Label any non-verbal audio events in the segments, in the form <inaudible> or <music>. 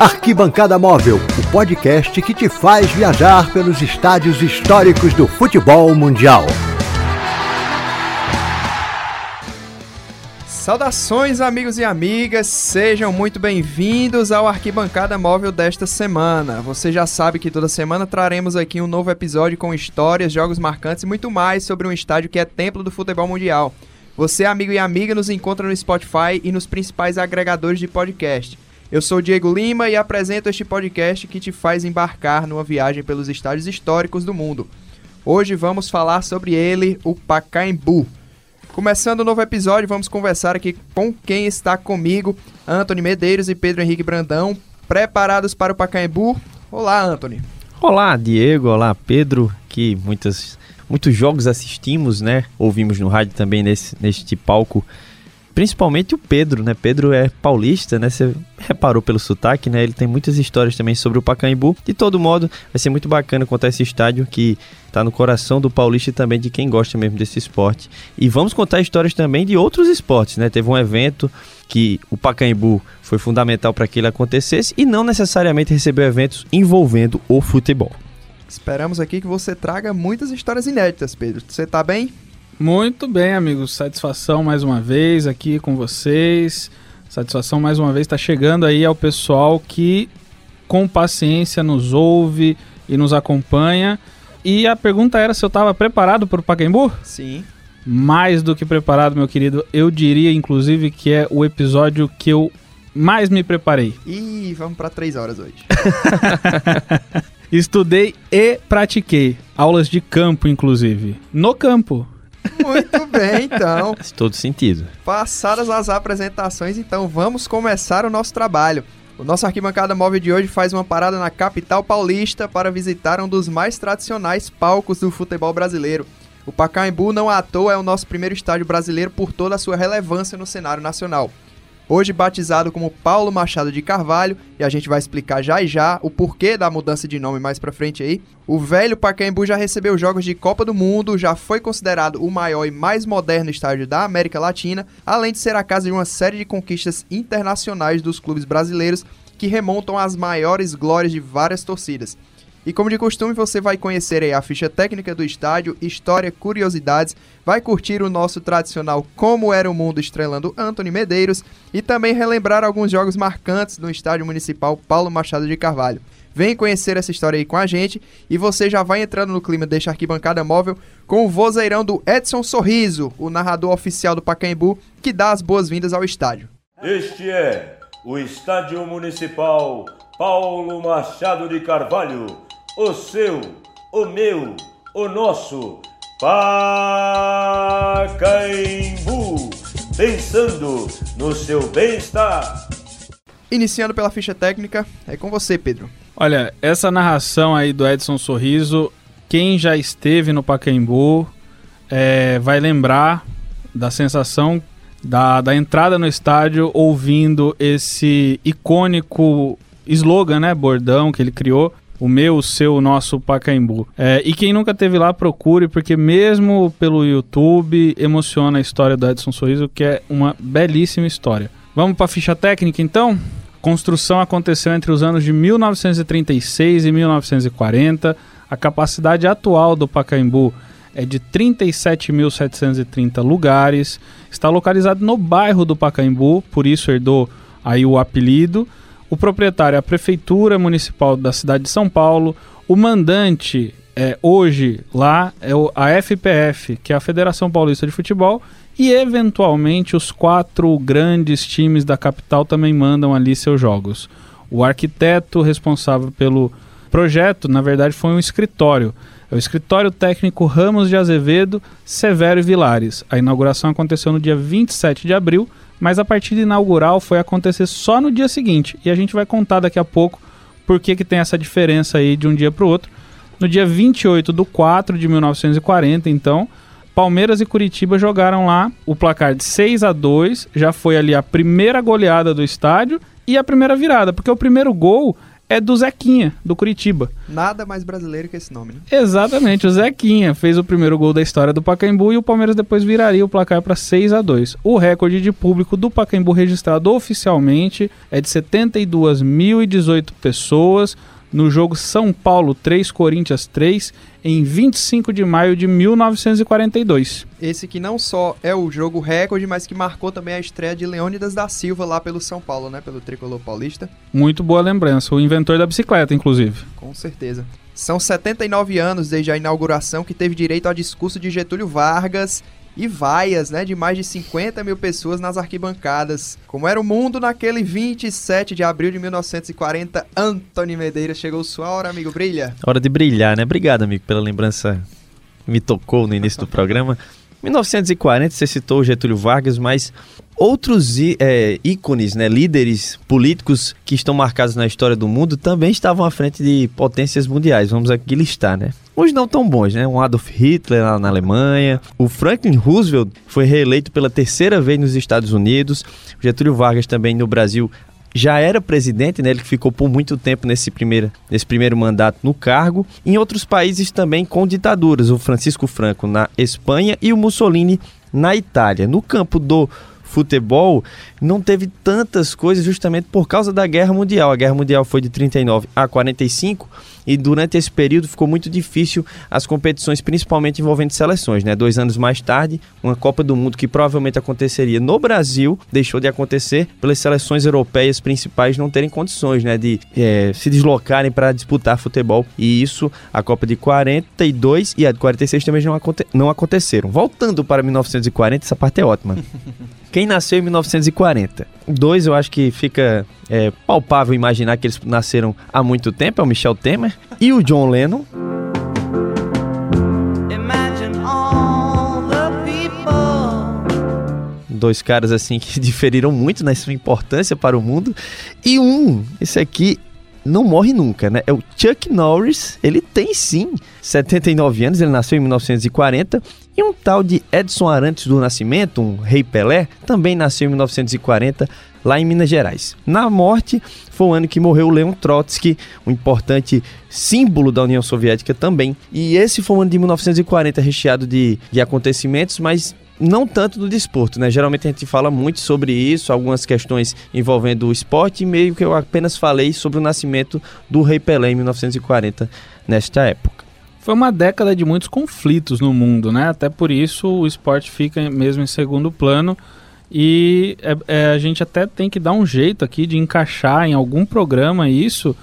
Arquibancada Móvel, o podcast que te faz viajar pelos estádios históricos do futebol mundial. Saudações, amigos e amigas, sejam muito bem-vindos ao Arquibancada Móvel desta semana. Você já sabe que toda semana traremos aqui um novo episódio com histórias, jogos marcantes e muito mais sobre um estádio que é templo do futebol mundial. Você, amigo e amiga, nos encontra no Spotify e nos principais agregadores de podcast. Eu sou Diego Lima e apresento este podcast que te faz embarcar numa viagem pelos estádios históricos do mundo. Hoje vamos falar sobre ele, o Pacaembu. Começando o um novo episódio, vamos conversar aqui com quem está comigo, Anthony Medeiros e Pedro Henrique Brandão, preparados para o Pacaembu. Olá, Anthony. Olá, Diego. Olá, Pedro, que muitas, muitos jogos assistimos, né? Ouvimos no rádio também nesse, neste palco principalmente o Pedro, né? Pedro é paulista, né? Você reparou pelo sotaque, né? Ele tem muitas histórias também sobre o Pacaembu. De todo modo, vai ser muito bacana contar esse estádio que está no coração do paulista e também de quem gosta mesmo desse esporte. E vamos contar histórias também de outros esportes, né? Teve um evento que o Pacaembu foi fundamental para que ele acontecesse e não necessariamente recebeu eventos envolvendo o futebol. Esperamos aqui que você traga muitas histórias inéditas, Pedro. Você está bem? Muito bem, amigos. Satisfação mais uma vez aqui com vocês. Satisfação mais uma vez está chegando aí ao pessoal que com paciência nos ouve e nos acompanha. E a pergunta era se eu estava preparado para o Pacaembu? Sim. Mais do que preparado, meu querido. Eu diria, inclusive, que é o episódio que eu mais me preparei. Ih, vamos para três horas hoje. <laughs> Estudei e pratiquei. Aulas de campo, inclusive. No campo. Muito bem, então. <laughs> Faz todo sentido. Passadas as apresentações, então vamos começar o nosso trabalho. O nosso arquibancada móvel de hoje faz uma parada na capital paulista para visitar um dos mais tradicionais palcos do futebol brasileiro. O Pacaembu não à toa é o nosso primeiro estádio brasileiro por toda a sua relevância no cenário nacional hoje batizado como Paulo Machado de Carvalho, e a gente vai explicar já e já o porquê da mudança de nome mais pra frente aí. O velho Pacaembu já recebeu jogos de Copa do Mundo, já foi considerado o maior e mais moderno estádio da América Latina, além de ser a casa de uma série de conquistas internacionais dos clubes brasileiros que remontam às maiores glórias de várias torcidas. E como de costume, você vai conhecer a ficha técnica do estádio, história, curiosidades, vai curtir o nosso tradicional Como Era o Mundo estrelando Anthony Medeiros e também relembrar alguns jogos marcantes no estádio municipal Paulo Machado de Carvalho. Vem conhecer essa história aí com a gente e você já vai entrando no clima deste arquibancada móvel com o vozeirão do Edson Sorriso, o narrador oficial do Pacaembu, que dá as boas-vindas ao estádio. Este é o Estádio Municipal Paulo Machado de Carvalho o seu, o meu, o nosso Pacaembu, pensando no seu bem-estar. Iniciando pela ficha técnica, é com você, Pedro. Olha, essa narração aí do Edson Sorriso, quem já esteve no Pacaembu é, vai lembrar da sensação da, da entrada no estádio ouvindo esse icônico slogan, né, bordão que ele criou, o meu, o seu, o nosso Pacaembu. É, e quem nunca teve lá, procure, porque mesmo pelo YouTube, emociona a história do Edson Sorriso, que é uma belíssima história. Vamos para a ficha técnica, então? Construção aconteceu entre os anos de 1936 e 1940. A capacidade atual do Pacaembu é de 37.730 lugares. Está localizado no bairro do Pacaembu, por isso herdou aí o apelido. O proprietário é a Prefeitura Municipal da cidade de São Paulo. O mandante é, hoje lá é a FPF, que é a Federação Paulista de Futebol, e eventualmente os quatro grandes times da capital também mandam ali seus jogos. O arquiteto responsável pelo projeto, na verdade, foi um escritório. É o Escritório Técnico Ramos de Azevedo, Severo e Vilares. A inauguração aconteceu no dia 27 de abril mas a partida inaugural foi acontecer só no dia seguinte. E a gente vai contar daqui a pouco por que, que tem essa diferença aí de um dia para o outro. No dia 28 de 4 de 1940, então, Palmeiras e Curitiba jogaram lá o placar de 6 a 2 já foi ali a primeira goleada do estádio e a primeira virada, porque o primeiro gol é do Zequinha, do Curitiba. Nada mais brasileiro que esse nome, né? Exatamente, o Zequinha fez o primeiro gol da história do Pacaembu e o Palmeiras depois viraria o placar para 6 a 2. O recorde de público do Pacaembu registrado oficialmente é de 72.018 pessoas no jogo São Paulo 3 Corinthians 3 em 25 de maio de 1942. Esse que não só é o jogo recorde, mas que marcou também a estreia de Leônidas da Silva lá pelo São Paulo, né, pelo tricolor paulista. Muito boa lembrança, o inventor da bicicleta, inclusive. Com certeza. São 79 anos desde a inauguração que teve direito ao discurso de Getúlio Vargas e vaias, né, de mais de 50 mil pessoas nas arquibancadas. Como era o mundo naquele 27 de abril de 1940, Antônio Medeiros chegou sua hora, amigo, brilha. Hora de brilhar, né? Obrigado, amigo, pela lembrança me tocou no início do programa. 1940, você citou Getúlio Vargas, mas outros é, ícones, né, líderes políticos que estão marcados na história do mundo também estavam à frente de potências mundiais. Vamos aqui listar, né? Os não tão bons, né? Um Adolf Hitler lá na Alemanha. O Franklin Roosevelt foi reeleito pela terceira vez nos Estados Unidos. Getúlio Vargas também no Brasil já era presidente, né? Ele ficou por muito tempo nesse primeiro, nesse primeiro mandato no cargo. Em outros países também com ditaduras, o Francisco Franco na Espanha e o Mussolini na Itália. No campo do futebol não teve tantas coisas justamente por causa da Guerra Mundial. A Guerra Mundial foi de 39 a 45 e durante esse período ficou muito difícil as competições, principalmente envolvendo seleções. Né? Dois anos mais tarde, uma Copa do Mundo que provavelmente aconteceria no Brasil deixou de acontecer pelas seleções europeias principais não terem condições né, de é, se deslocarem para disputar futebol. E isso, a Copa de 42 e a de 46 também não, aconte não aconteceram. Voltando para 1940, essa parte é ótima. <laughs> Quem nasceu em 1940? Dois, eu acho que fica é, palpável imaginar que eles nasceram há muito tempo, é o Michel Temer e o John Lennon. Dois caras assim que <laughs> diferiram muito na sua importância para o mundo. E um, esse aqui não morre nunca, né? É o Chuck Norris, ele tem sim 79 anos, ele nasceu em 1940. E um tal de Edson Arantes do Nascimento, um rei Pelé, também nasceu em 1940 lá em Minas Gerais. Na morte, foi o ano que morreu Leon Trotsky, um importante símbolo da União Soviética também. E esse foi o ano de 1940 recheado de, de acontecimentos, mas não tanto do desporto, né? Geralmente a gente fala muito sobre isso, algumas questões envolvendo o esporte, e meio que eu apenas falei sobre o nascimento do Rei Pelé em 1940, nesta época. Foi uma década de muitos conflitos no mundo, né? Até por isso o esporte fica mesmo em segundo plano. E é, é, a gente até tem que dar um jeito aqui de encaixar em algum programa isso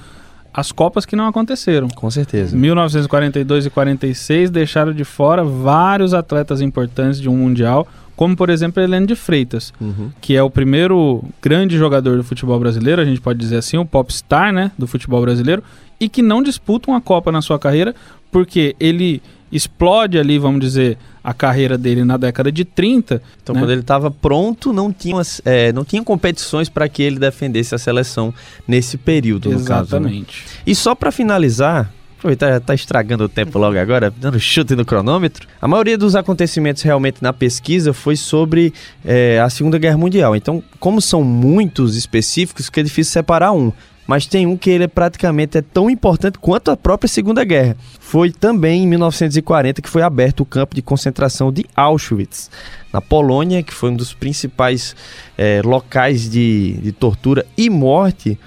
as Copas que não aconteceram. Com certeza. 1942 e 46 deixaram de fora vários atletas importantes de um Mundial, como por exemplo Helene de Freitas, uhum. que é o primeiro grande jogador do futebol brasileiro, a gente pode dizer assim, o popstar né, do futebol brasileiro, e que não disputa uma Copa na sua carreira, porque ele explode ali, vamos dizer, a carreira dele na década de 30. Então, né? quando ele estava pronto, não tinha, é, não tinha competições para que ele defendesse a seleção nesse período, Exatamente. no caso. Né? E só para finalizar, aproveitar, já está estragando o tempo logo agora, dando chute no cronômetro. A maioria dos acontecimentos realmente na pesquisa foi sobre é, a Segunda Guerra Mundial. Então, como são muitos específicos, que é difícil separar um mas tem um que ele é praticamente é tão importante quanto a própria Segunda Guerra. Foi também em 1940 que foi aberto o campo de concentração de Auschwitz, na Polônia, que foi um dos principais é, locais de, de, tortura e morte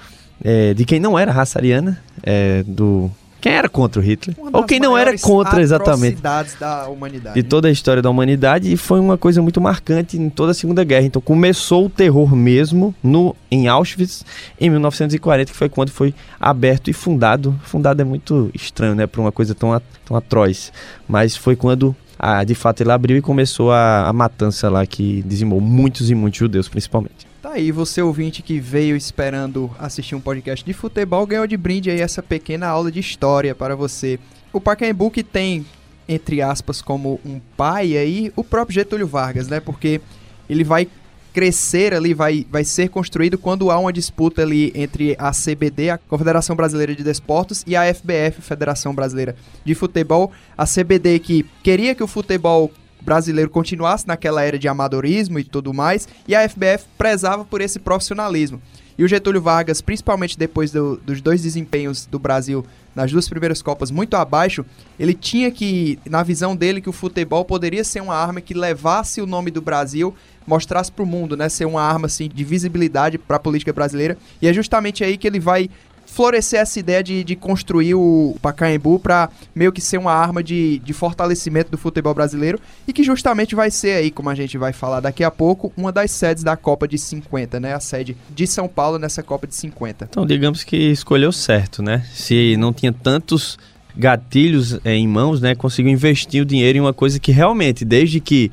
é, de quem não era raça ariana, é, do quem era contra o Hitler? Ou quem não era contra exatamente. da humanidade. De toda a história da humanidade e foi uma coisa muito marcante em toda a Segunda Guerra. Então começou o terror mesmo no em Auschwitz em 1940, que foi quando foi aberto e fundado. Fundado é muito estranho, né, para uma coisa tão tão atroz, mas foi quando a, de fato ele abriu e começou a, a matança lá que dizimou muitos e muitos judeus, principalmente. Tá aí, você ouvinte que veio esperando assistir um podcast de futebol, ganhou de brinde aí essa pequena aula de história para você. O Pacaembu que tem, entre aspas, como um pai aí, o próprio Getúlio Vargas, né? Porque ele vai crescer ali, vai, vai ser construído quando há uma disputa ali entre a CBD, a Confederação Brasileira de Desportos, e a FBF, Federação Brasileira de Futebol. A CBD que queria que o futebol brasileiro continuasse naquela era de amadorismo e tudo mais, e a FBF prezava por esse profissionalismo. E o Getúlio Vargas, principalmente depois do, dos dois desempenhos do Brasil nas duas primeiras Copas muito abaixo, ele tinha que, na visão dele, que o futebol poderia ser uma arma que levasse o nome do Brasil, mostrasse para o mundo, né, ser uma arma assim de visibilidade para a política brasileira. E é justamente aí que ele vai florescer essa ideia de, de construir o Pacaembu para meio que ser uma arma de, de fortalecimento do futebol brasileiro e que justamente vai ser aí, como a gente vai falar daqui a pouco, uma das sedes da Copa de 50, né? A sede de São Paulo nessa Copa de 50. Então, digamos que escolheu certo, né? Se não tinha tantos gatilhos é, em mãos, né? Conseguiu investir o dinheiro em uma coisa que realmente, desde que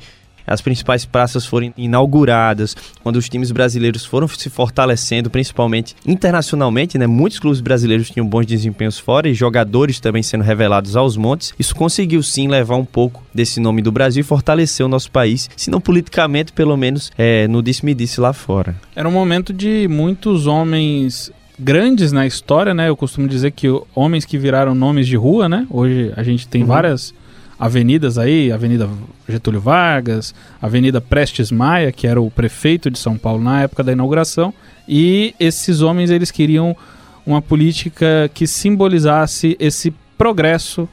as principais praças foram inauguradas, quando os times brasileiros foram se fortalecendo, principalmente internacionalmente, né? Muitos clubes brasileiros tinham bons desempenhos fora e jogadores também sendo revelados aos montes. Isso conseguiu sim levar um pouco desse nome do Brasil e fortalecer o nosso país, se não politicamente, pelo menos é, no disse-me-disse lá fora. Era um momento de muitos homens grandes na história, né? Eu costumo dizer que homens que viraram nomes de rua, né? Hoje a gente tem uhum. várias avenidas aí, Avenida Getúlio Vargas, Avenida Prestes Maia, que era o prefeito de São Paulo na época da inauguração, e esses homens eles queriam uma política que simbolizasse esse progresso,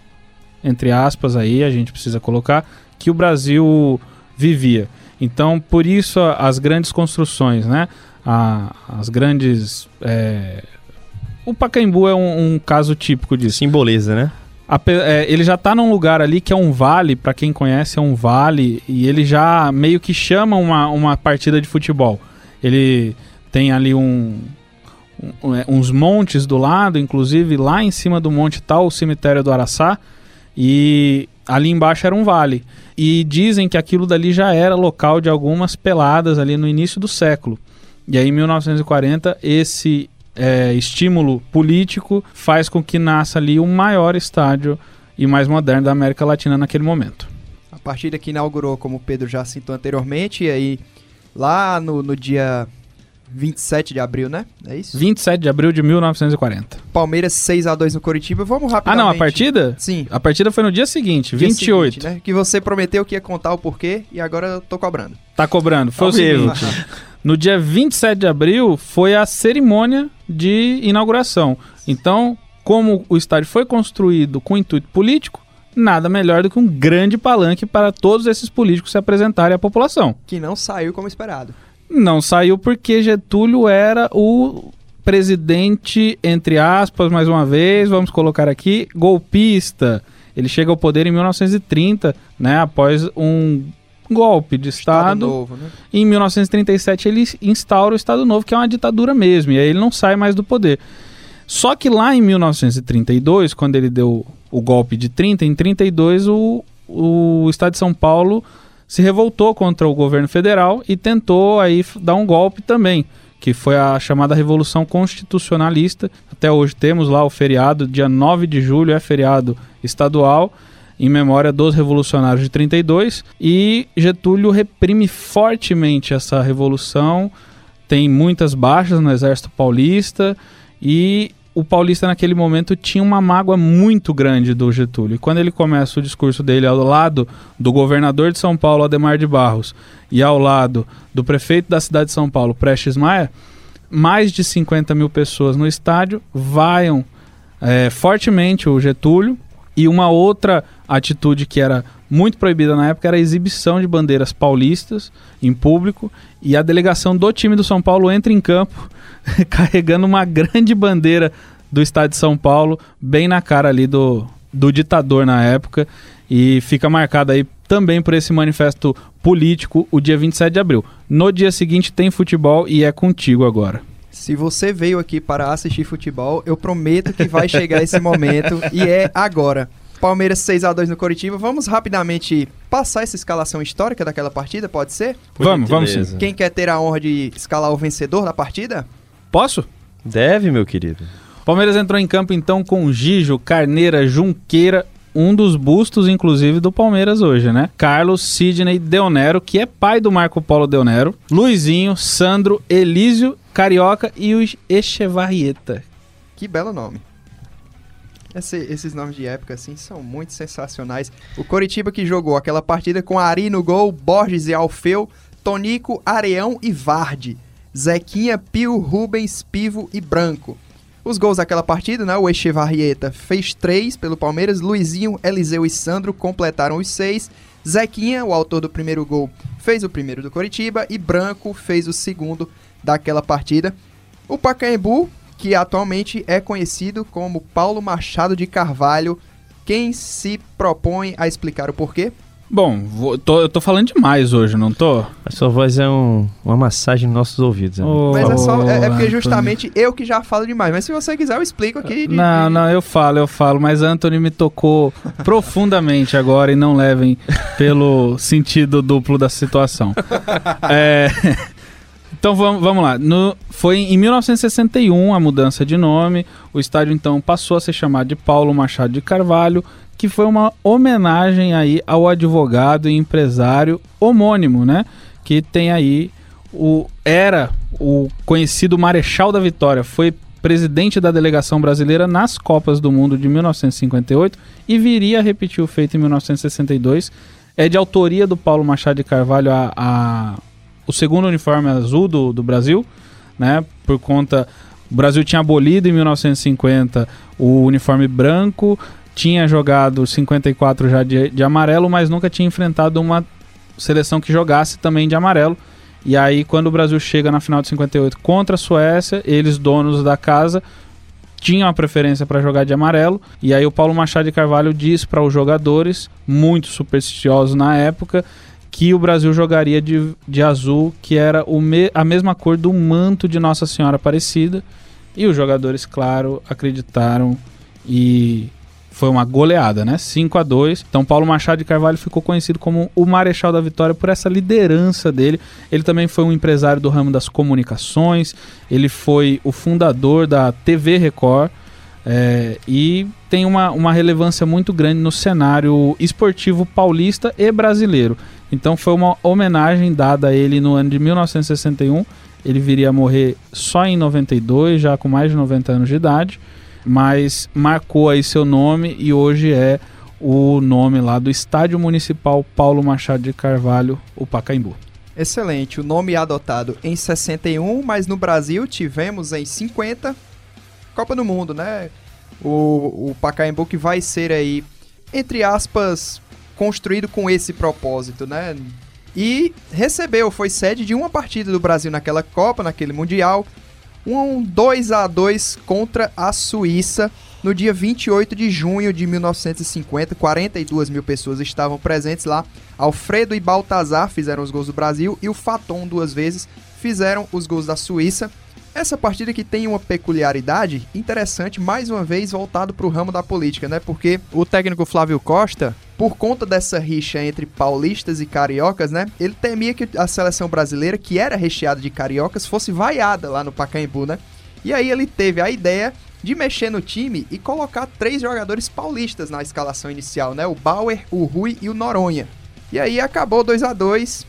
entre aspas aí, a gente precisa colocar, que o Brasil vivia. Então, por isso as grandes construções, né? A, as grandes... É... O Pacaembu é um, um caso típico disso. Simboliza, né? É, ele já tá num lugar ali que é um vale, para quem conhece, é um vale, e ele já meio que chama uma, uma partida de futebol. Ele tem ali um, um, é, uns montes do lado, inclusive lá em cima do monte tá o cemitério do Araçá, e ali embaixo era um vale. E dizem que aquilo dali já era local de algumas peladas ali no início do século. E aí em 1940 esse é, estímulo político faz com que nasça ali o maior estádio e mais moderno da América Latina naquele momento. A partida que inaugurou, como o Pedro já citou anteriormente, e aí lá no, no dia 27 de abril, né? É isso? 27 de abril de 1940. Palmeiras 6 a 2 no Coritiba. Vamos rapidamente. Ah, não, a partida? Sim. A partida foi no dia seguinte, dia 28. Seguinte, né? Que você prometeu que ia contar o porquê e agora eu tô cobrando. Tá cobrando. Foi o seguinte. No dia 27 de abril foi a cerimônia de inauguração. Então, como o estádio foi construído com intuito político, nada melhor do que um grande palanque para todos esses políticos se apresentarem à população. Que não saiu como esperado. Não saiu porque Getúlio era o presidente, entre aspas, mais uma vez, vamos colocar aqui, golpista. Ele chega ao poder em 1930, né, após um golpe de Estado. Estado novo, né? Em 1937 ele instaura o Estado Novo, que é uma ditadura mesmo, e aí ele não sai mais do poder. Só que lá em 1932, quando ele deu o golpe de 30, em 32 o, o Estado de São Paulo se revoltou contra o governo federal e tentou aí dar um golpe também, que foi a chamada Revolução Constitucionalista. Até hoje temos lá o feriado, dia 9 de julho é feriado estadual em memória dos revolucionários de 32 e Getúlio reprime fortemente essa revolução, tem muitas baixas no exército paulista e o paulista naquele momento tinha uma mágoa muito grande do Getúlio. E quando ele começa o discurso dele ao lado do governador de São Paulo, Ademar de Barros, e ao lado do prefeito da cidade de São Paulo, Prestes Maia, mais de 50 mil pessoas no estádio vaiam é, fortemente o Getúlio e uma outra atitude que era muito proibida na época era a exibição de bandeiras paulistas em público e a delegação do time do São Paulo entra em campo <laughs> carregando uma grande bandeira do estado de São Paulo bem na cara ali do, do ditador na época e fica marcado aí também por esse manifesto político o dia 27 de abril. No dia seguinte tem futebol e é contigo agora. Se você veio aqui para assistir futebol, eu prometo que vai chegar esse momento e é agora. Palmeiras 6 a 2 no Coritiba. Vamos rapidamente passar essa escalação histórica daquela partida, pode ser? Por vamos, vamos sim. Quem quer ter a honra de escalar o vencedor da partida? Posso? Deve, meu querido. Palmeiras entrou em campo então com Gijo, Carneira, Junqueira, um dos bustos, inclusive, do Palmeiras hoje, né? Carlos Sidney Deonero, que é pai do Marco Polo Deonero, Luizinho, Sandro, Elísio Carioca e o Echevarrieta. Que belo nome. Esse- esses nomes de época, assim, são muito sensacionais. O Coritiba que jogou aquela partida com Ari no gol, Borges e Alfeu, Tonico, Areão e Varde, Zequinha, Pio, Rubens, Pivo e Branco. Os gols daquela partida, né? O Echevarrieta fez três pelo Palmeiras, Luizinho, Eliseu e Sandro completaram os seis. Zequinha, o autor do primeiro gol, fez o primeiro do Coritiba e Branco fez o segundo daquela partida. O Pacaembu, que atualmente é conhecido como Paulo Machado de Carvalho, quem se propõe a explicar o porquê? Bom, vou- tô- eu tô falando demais hoje, não tô? A sua voz é um- uma massagem nos nossos ouvidos. amigo. Mas é só é, é porque justamente eu que já falo demais. Mas se você quiser, eu explico aqui. de- Não, de- não, eu falo, eu falo, mas Anthony me tocou profundamente agora e não levem pelo sentido duplo da situação. <laughs> É, Então vamos, vamos lá. No- foi em 1961 a mudança de nome. O estádio então passou a ser chamado de Paulo Machado de Carvalho, que foi uma homenagem aí ao advogado e empresário homônimo, né? Que tem aí o era o conhecido Marechal da Vitória, foi presidente da delegação brasileira nas Copas do Mundo de 1958 e viria a repetir o feito em 1962. É de autoria do Paulo Machado de Carvalho a, a- o segundo uniforme azul do, do Brasil, né? Por conta. O Brasil tinha abolido em 1950 o uniforme branco, tinha jogado 54 já de, de amarelo, mas nunca tinha enfrentado uma seleção que jogasse também de amarelo. E aí, quando o Brasil chega na final de 58 contra a Suécia, eles, donos da casa, tinham a preferência para jogar de amarelo. E aí, o Paulo Machado de Carvalho diz para os jogadores, muito supersticiosos na época, que o Brasil jogaria de, de azul, que era me- a mesma cor do manto de Nossa Senhora Aparecida. E os jogadores, claro, acreditaram e foi uma goleada, né? 5 a 2 Então, Paulo Machado de Carvalho ficou conhecido como o Marechal da Vitória por essa liderança dele. Ele também foi um empresário do ramo das comunicações, ele foi o fundador da TV Record. é, e tem uma, uma relevância muito grande no cenário esportivo paulista e brasileiro. Então foi uma homenagem dada a ele no ano de 1961. Ele viria a morrer só em 92, já com mais de 90 anos de idade mas marcou aí seu nome e hoje é o nome lá do Estádio Municipal Paulo Machado de Carvalho, o Pacaembu. Excelente. O nome é adotado em 61, mas no Brasil tivemos em 50 Copa do Mundo, né? O, o Pacaembu que vai ser aí, entre aspas, construído com esse propósito, né? E recebeu, foi sede de uma partida do Brasil naquela Copa, naquele Mundial. Um 2 a 2 contra a Suíça no dia 28 de junho de 1950. 42 mil pessoas estavam presentes lá. Alfredo e Baltazar fizeram os gols do Brasil e o Faton duas vezes fizeram os gols da Suíça. Essa partida que tem uma peculiaridade interessante, mais uma vez voltado para o ramo da política, né? Porque o técnico Flávio Costa, por conta dessa rixa entre paulistas e cariocas, né? Ele temia que a seleção brasileira, que era recheada de cariocas, fosse vaiada lá no Pacaembu, né? E aí ele teve a ideia de mexer no time e colocar três jogadores paulistas na escalação inicial, né? O Bauer, o Rui e o Noronha. E aí acabou 2 a 2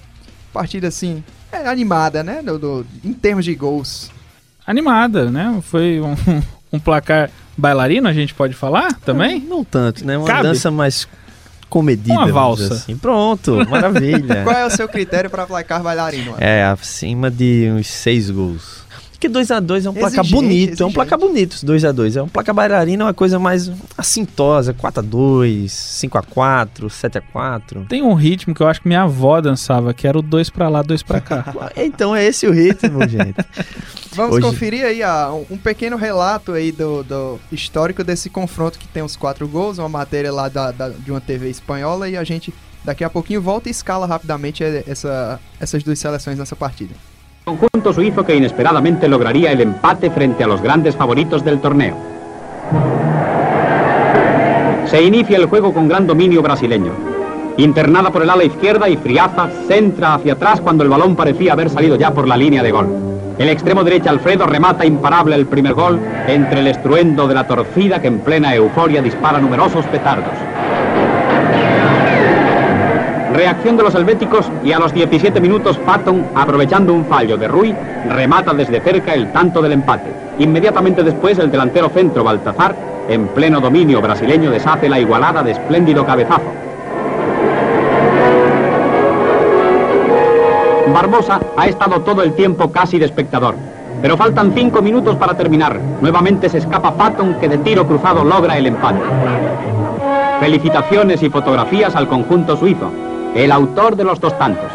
Partida assim, é animada, né? Do, do- em termos de gols. Animada, né? Foi um, <laughs> um placar bailarino, a gente pode falar também? Não tanto, né? Uma Cabe. dança mais comedida. Uma valsa. Assim. Pronto, <laughs> maravilha. Qual é o seu critério para placar bailarino? É, acima de uns seis gols. Porque 2x2 é um placar Exigente, bonito, é um exigente. placar bonito, 2x2. É um placar bailarino, é uma coisa mais assintosa, 4x2, 5x4, 7x4. Tem um ritmo que eu acho que minha avó dançava, que era o dois pra lá, dois pra cá. <laughs> Então é esse o ritmo, <laughs> gente. Vamos Hoje- conferir aí ah, um, um pequeno relato aí do, do histórico desse confronto que tem os quatro gols, uma matéria lá da, da- de uma TV espanhola e a gente daqui a pouquinho volta e escala rapidamente essa, essas duas seleções nessa partida. Conjunto suizo que inesperadamente lograría el empate frente a los grandes favoritos del torneo. Se inicia el juego con gran dominio brasileño. Internada por el ala izquierda y Friaza centra hacia atrás cuando el balón parecía haber salido ya por la línea de gol. El extremo derecho Alfredo remata imparable el primer gol entre el estruendo de la torcida que en plena euforia dispara numerosos petardos. Reacción de los helvéticos y a los 17 minutos Patton, aprovechando un fallo de Rui, remata desde cerca el tanto del empate. Inmediatamente después el delantero centro Baltazar En pleno dominio brasileño deshace la igualada de espléndido cabezazo. Barbosa ha estado todo el tiempo casi de espectador. Pero faltan cinco minutos para terminar. Nuevamente se escapa Patton que de tiro cruzado logra el empate. Felicitaciones y fotografías al conjunto suizo, el autor de los dos tantos.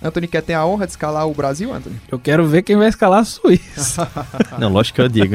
Anthony quer ter a honra de escalar o Brasil, Anthony? Eu quero ver quem vai escalar a Suíça. <laughs> Não, lógico que é o Diego.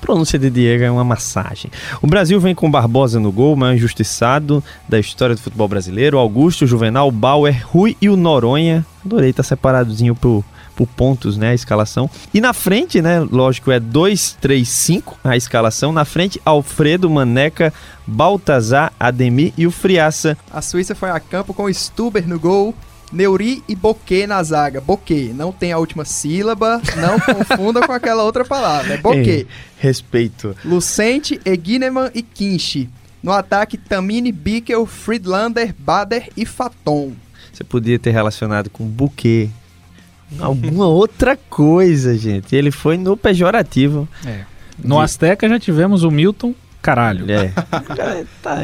Pronúncia de Diego é uma massagem. O Brasil vem com Barbosa no gol, o maior injustiçado da história do futebol brasileiro. Augusto, Juvenal, Bauer, Rui e o Noronha. Adorei estar tá separadozinho por, por pontos, né, a escalação. E na frente, né, lógico, é 2, 3, 5 a escalação. Na frente, Alfredo, Maneca, Baltazar, Ademir e o Friaça. A Suíça foi a campo com Stuber no gol, Neuri e Boquê na zaga. Boquê, não tem a última sílaba, não confunda com aquela outra palavra. É Boquê. Ei, respeito. Lucente, Egineman e Kinchi. No ataque, Tamini, Bickel, Friedlander, Bader e Faton. Você podia ter relacionado com buquê. Alguma outra coisa, gente. Ele foi no pejorativo. É. No De... Azteca já tivemos o Milton Caralho. É. <laughs> tá,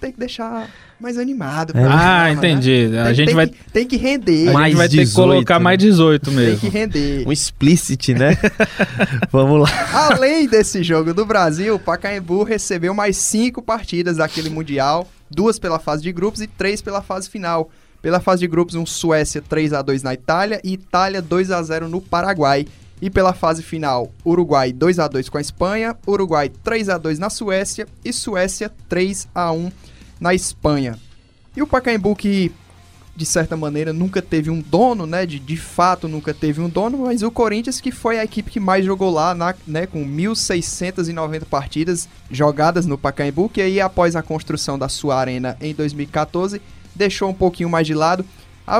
Tem que deixar mais animado. É. Ah, entendi. Né? A tem, gente tem vai. Que, tem que render. A gente vai 18, ter que colocar mais 18 mesmo. Tem que render. Um explicit, né? <laughs> Vamos lá. Além desse jogo do Brasil, o Pacaembu recebeu mais cinco partidas daquele Mundial: duas pela fase de grupos e três pela fase final. Pela fase de grupos, um Suécia 3 a 2 na Itália e Itália 2 a 0 no Paraguai. E pela fase final, Uruguai 2 a 2 com a Espanha, Uruguai 3 a 2 na Suécia e Suécia 3 a 1 na Espanha. E o Pacaembu que de certa maneira nunca teve um dono, né? De, de fato nunca teve um dono, mas o Corinthians que foi a equipe que mais jogou lá, na, né? Com 1.690 partidas jogadas no Pacaembu, que aí após a construção da sua arena em 2014 deixou um pouquinho mais de lado.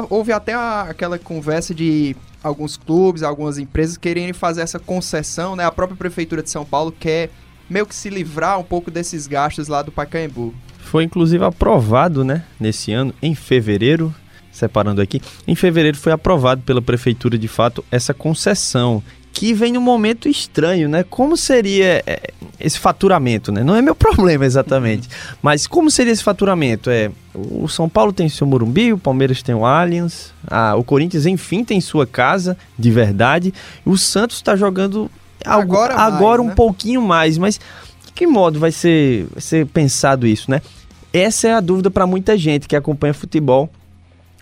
Houve até aquela conversa de alguns clubes, algumas empresas quererem fazer essa concessão, né? A própria prefeitura de São Paulo quer meio que se livrar um pouco desses gastos lá do Pacaembu. Foi inclusive aprovado, né, nesse ano, em fevereiro, separando aqui, em fevereiro foi aprovado pela prefeitura de fato essa concessão que vem num momento estranho, né? Como seria é, esse faturamento, né? Não é meu <laughs> problema exatamente, mas como seria esse faturamento? É, o São Paulo tem seu Morumbi, o Palmeiras tem o Allianz, a, o Corinthians enfim tem sua casa de verdade, o Santos está jogando agora, mais, agora um né? pouquinho mais, mas de que modo vai ser, vai ser pensado isso, né? Essa é a dúvida para muita gente que acompanha futebol.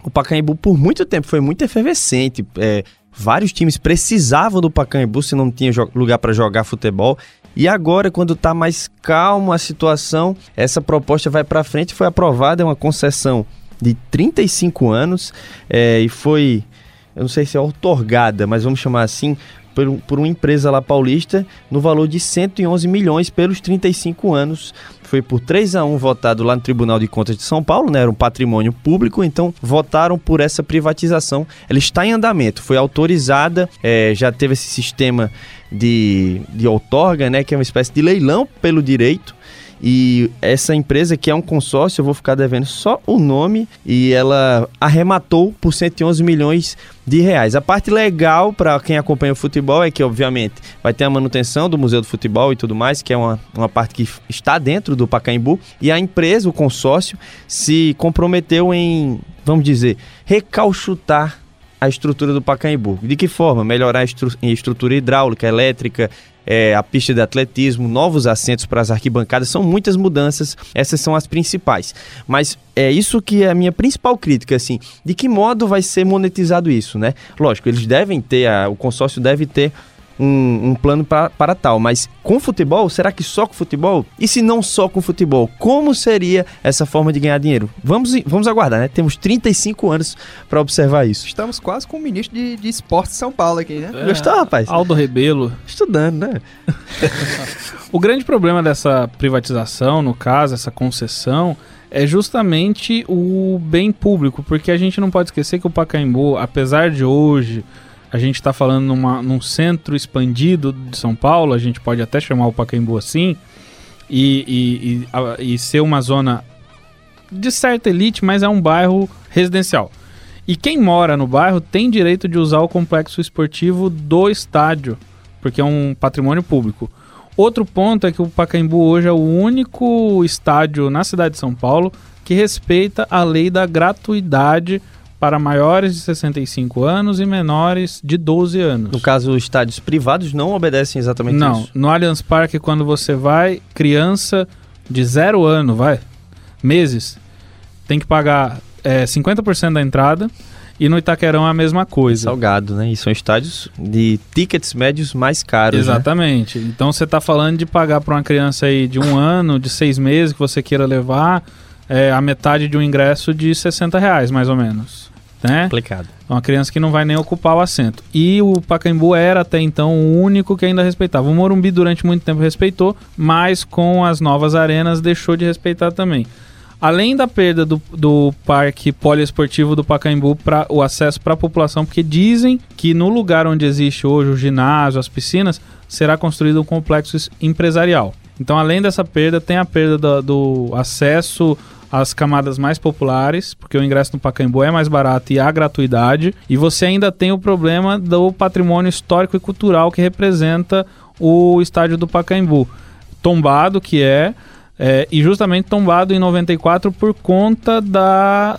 O Pacaembu por muito tempo foi muito efervescente. É, vários times precisavam do Pacaembu se não tinha lugar para jogar futebol. E agora, quando está mais calmo a situação, essa proposta vai para frente. Foi aprovada, é uma concessão de 35 anos é, e foi, eu não sei se é otorgada, mas vamos chamar assim, por, por uma empresa lá paulista no valor de 111 milhões pelos 35 anos. Foi por 3 a 1 votado lá no Tribunal de Contas de São Paulo, né? Era um patrimônio público, então votaram por essa privatização. Ela está em andamento, foi autorizada, é, já teve esse sistema de, de outorga, né? Que é uma espécie de leilão pelo direito. E essa empresa, que é um consórcio, eu vou ficar devendo só o nome, e ela arrematou por 111 milhões de reais. A parte legal para quem acompanha o futebol é que, obviamente, vai ter a manutenção do Museu do Futebol e tudo mais, que é uma, uma parte que está dentro do Pacaembu, e a empresa, o consórcio, se comprometeu em, vamos dizer, recalchutar a estrutura do Pacaembu. De que forma? Melhorar a estru estrutura hidráulica, elétrica, é, a pista de atletismo, novos assentos para as arquibancadas, são muitas mudanças, essas são as principais. Mas é isso que é a minha principal crítica, assim, de que modo vai ser monetizado isso, né? Lógico, eles devem ter, a, o consórcio deve ter um, um plano pra, para tal. Mas com futebol, será que só com futebol? E se não só com futebol, como seria essa forma de ganhar dinheiro? Vamos, vamos aguardar, né? Temos 35 anos para observar isso. Estamos quase com o ministro de, de esporte de São Paulo aqui, né? É, Gostou, rapaz? Aldo Rebelo. Estudando, né? <laughs> o grande problema dessa privatização, no caso, essa concessão, é justamente o bem público, porque a gente não pode esquecer que o Pacaembu, apesar de hoje a gente está falando numa, num centro expandido de São Paulo, a gente pode até chamar o Pacaembu assim, e, e, e, e ser uma zona de certa elite, mas é um bairro residencial. E quem mora no bairro tem direito de usar o complexo esportivo do estádio porque é um patrimônio público. Outro ponto é que o Pacaembu hoje é o único estádio na cidade de São Paulo que respeita a lei da gratuidade para maiores de 65 anos e menores de 12 anos. No caso, estádios privados não obedecem exatamente não, isso. no Allianz Parque, quando você vai, criança de zero ano, vai, meses, tem que pagar é, 50% da entrada. E no Itaquerão é a mesma coisa. Salgado, né? E são estádios de tickets médios mais caros. né? Exatamente. Né? Então você está falando de pagar para uma criança aí de um <coughs> ano, de seis meses que você queira levar, é, a metade de um ingresso de 60 reais, mais ou menos né? Complicado. Uma criança que não vai nem ocupar o assento. E o Pacaembu era até então o único que ainda respeitava. O Morumbi durante muito tempo respeitou, mas com as novas arenas deixou de respeitar também. Além da perda do, do parque poliesportivo do Pacaembu para o acesso para a população, porque dizem que no lugar onde existe hoje o ginásio, as piscinas, será construído um complexo empresarial. Então, além dessa perda, tem a perda do, do acesso as camadas mais populares, porque o ingresso no Pacaembu é mais barato e há gratuidade, e você ainda tem o problema do patrimônio histórico e cultural que representa o estádio do Pacaembu. Tombado que é, é e justamente tombado em 94 por conta da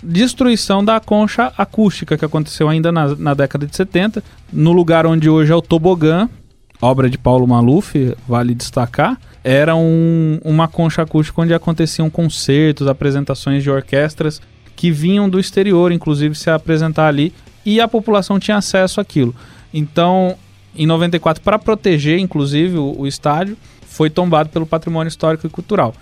destruição da concha acústica que aconteceu ainda na, na década de 70, no lugar onde hoje é o tobogã, obra de Paulo Maluf, vale destacar, era um, uma concha acústica onde aconteciam concertos, apresentações de orquestras que vinham do exterior, inclusive, se apresentar ali, e a população tinha acesso àquilo. Então, em 94, para proteger, inclusive, o, o estádio, foi tombado pelo patrimônio histórico e cultural.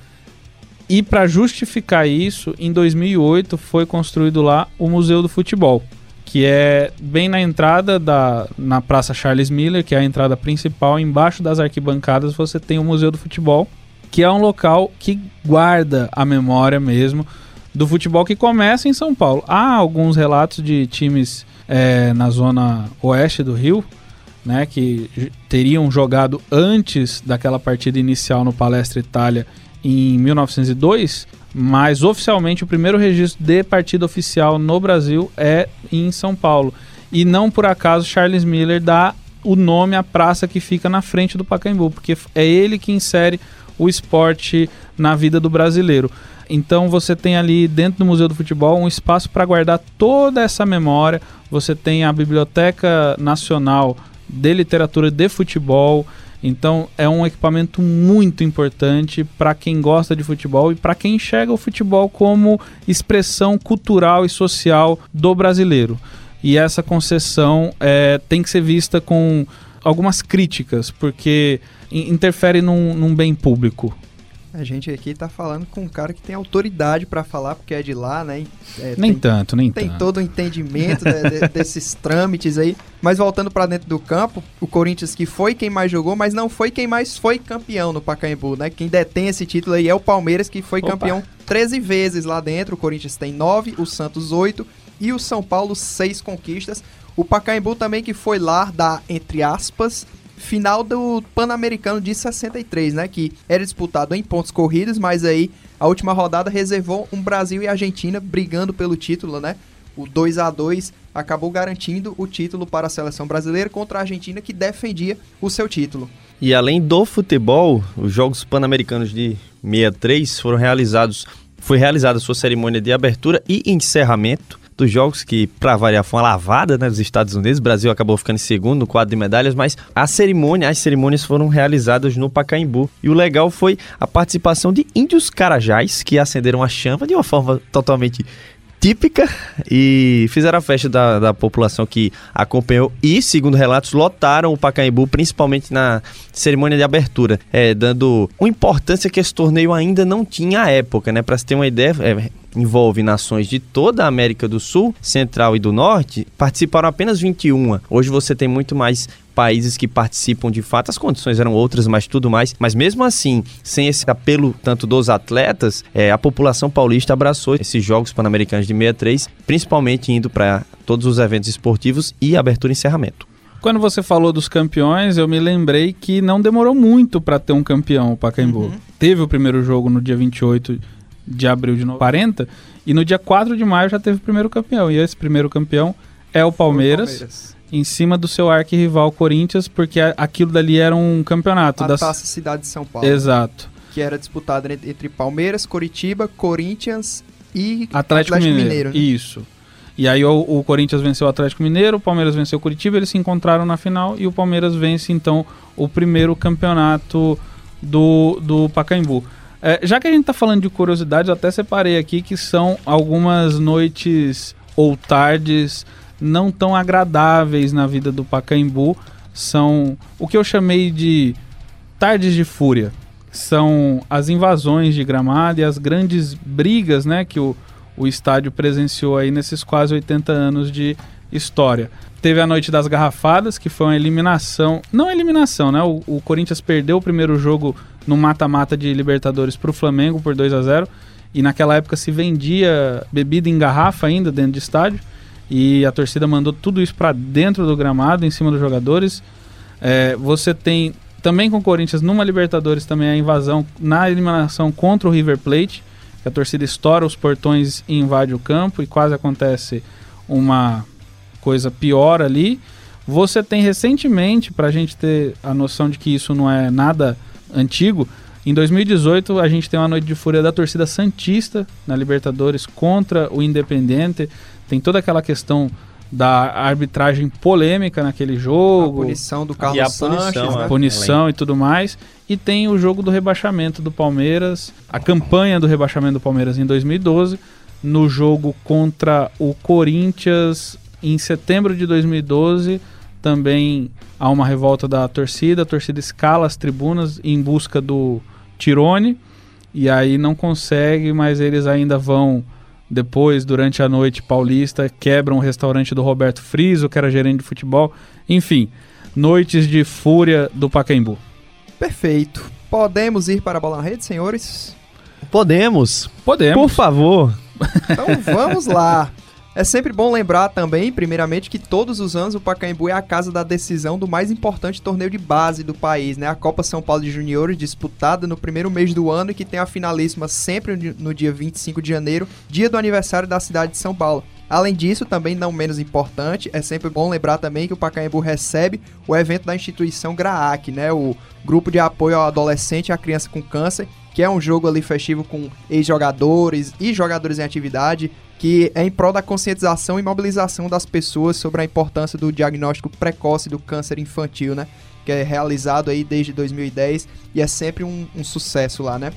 E para justificar isso, em 2008 foi construído lá o Museu do Futebol, que é bem na entrada da na Praça Charles Miller, que é a entrada principal, embaixo das arquibancadas você tem o Museu do Futebol, que é um local que guarda a memória mesmo do futebol que começa em São Paulo. Há alguns relatos de times é, na zona oeste do Rio, né, que teriam jogado antes daquela partida inicial no Palestra Itália em 1902, mas oficialmente o primeiro registro de partida oficial no Brasil é em São Paulo. E não por acaso Charles Miller dá o nome à praça que fica na frente do Pacaembu, porque é ele que insere o esporte na vida do brasileiro. Então você tem ali dentro do Museu do Futebol um espaço para guardar toda essa memória. Você tem a Biblioteca Nacional de Literatura de Futebol. Então é um equipamento muito importante para quem gosta de futebol e para quem enxerga o futebol como expressão cultural e social do brasileiro. E essa concessão é, tem que ser vista com algumas críticas, porque interfere num, num bem público. A gente aqui tá falando com um cara que tem autoridade para falar, porque é de lá, né? É, nem tem, tanto, nem tem tanto. Tem todo o entendimento de, de, <laughs> desses trâmites aí. Mas voltando para dentro do campo, o Corinthians que foi quem mais jogou, mas não foi quem mais foi campeão no Pacaembu, né? Quem detém esse título aí é o Palmeiras, que foi Opa. campeão 13 vezes lá dentro. O Corinthians tem 9, o Santos 8 e o São Paulo 6 conquistas. O Pacaembu também que foi lá da, entre aspas, final do Pan-Americano de 63, né? Que era disputado em pontos corridos, mas aí a última rodada reservou um Brasil e Argentina brigando pelo título, né? O 2 a 2 acabou garantindo o título para a seleção brasileira contra a Argentina que defendia o seu título. E além do futebol, os Jogos Pan-Americanos de 63 foram realizados, foi realizada a sua cerimônia de abertura e encerramento dos jogos, que para variar foi uma lavada né, dos Estados Unidos. O Brasil acabou ficando em segundo no quadro de medalhas, mas a cerimônia, as cerimônias foram realizadas no Pacaembu. E o legal foi a participação de índios carajás que acenderam a chama de uma forma totalmente típica e fizeram a festa da, da população que acompanhou e, segundo relatos, lotaram o Pacaembu, principalmente na cerimônia de abertura, é, dando uma importância que esse torneio ainda não tinha à época, né? Para se ter uma ideia, é, envolve nações de toda a América do Sul, Central e do Norte, participaram apenas 21. Hoje você tem muito mais países que participam de fato, as condições eram outras, mas tudo mais. Mas mesmo assim, sem esse apelo tanto dos atletas, é, a população paulista abraçou esses Jogos Pan-Americanos de 63, principalmente indo para todos os eventos esportivos e abertura e encerramento. Quando você falou dos campeões, eu me lembrei que não demorou muito para ter um campeão o Pacaembu. Uhum. Teve o primeiro jogo no dia 28 de abril de 40 e no dia 4 de maio já teve o primeiro campeão. E esse primeiro campeão é o Palmeiras. O Palmeiras. em cima do seu arquirrival Corinthians, porque aquilo dali era um campeonato. A das... Taça Cidade de São Paulo. Exato. Que era disputada entre Palmeiras, Coritiba, Corinthians e Atlético, Atlético Mineiro. Mineiro né? Isso. E aí o, o, Corinthians venceu o Atlético Mineiro, o Palmeiras venceu o Curitiba, eles se encontraram na final e o Palmeiras vence então o primeiro campeonato do, do Pacaembu. É, já que a gente está falando de curiosidades, até separei aqui que são algumas noites ou tardes não tão agradáveis na vida do Pacaembu. São o que eu chamei de tardes de fúria. São as invasões de gramado e as grandes brigas né, que o, o estádio presenciou aí nesses quase 80 anos de história. Teve a noite das garrafadas, que foi uma eliminação. Não eliminação, né? O, o Corinthians perdeu o primeiro jogo no mata-mata de Libertadores para o Flamengo por 2 a 0 E naquela época se vendia bebida em garrafa ainda dentro do estádio. E a torcida mandou tudo isso para dentro do gramado, em cima dos jogadores. É, você tem também com o Corinthians numa Libertadores também a invasão na eliminação contra o River Plate que a torcida estoura os portões e invade o campo e quase acontece uma coisa pior ali. Você tem recentemente, para a gente ter a noção de que isso não é nada antigo, em 2018 a gente tem uma noite de fúria da torcida Santista na Libertadores contra o Independente. Tem toda aquela questão da arbitragem polêmica naquele jogo. A punição do Carlos e a Sanches, punição, né? punição e tudo mais. E tem o jogo do rebaixamento do Palmeiras, a campanha do rebaixamento do Palmeiras em 2012, no jogo contra o Corinthians em setembro de 2012. Também há uma revolta da torcida, a torcida escala as tribunas em busca do Tirone, e aí não consegue, mas eles ainda vão depois, durante a noite paulista, quebram o restaurante do Roberto Friso, que era gerente de futebol. Enfim, noites de fúria do Pacaembu. Perfeito. Podemos ir para a bola na rede, senhores? Podemos. Podemos. Por favor. Então vamos lá. É sempre bom lembrar também, primeiramente, que todos os anos o Pacaembu é a casa da decisão do mais importante torneio de base do país, né? A Copa São Paulo de Juniores, disputada no primeiro mês do ano e que tem a finalíssima sempre no dia 25 de janeiro, dia do aniversário da cidade de São Paulo. Além disso, também não menos importante, é sempre bom lembrar também que o Pacaembu recebe o evento da instituição GRAAC, né? O Grupo de Apoio ao Adolescente e à Criança com Câncer, que é um jogo ali festivo com ex-jogadores e jogadores em atividade, que é em prol da conscientização e mobilização das pessoas sobre a importância do diagnóstico precoce do câncer infantil, né? Que é realizado aí desde 2010 e é sempre um, um sucesso lá, né?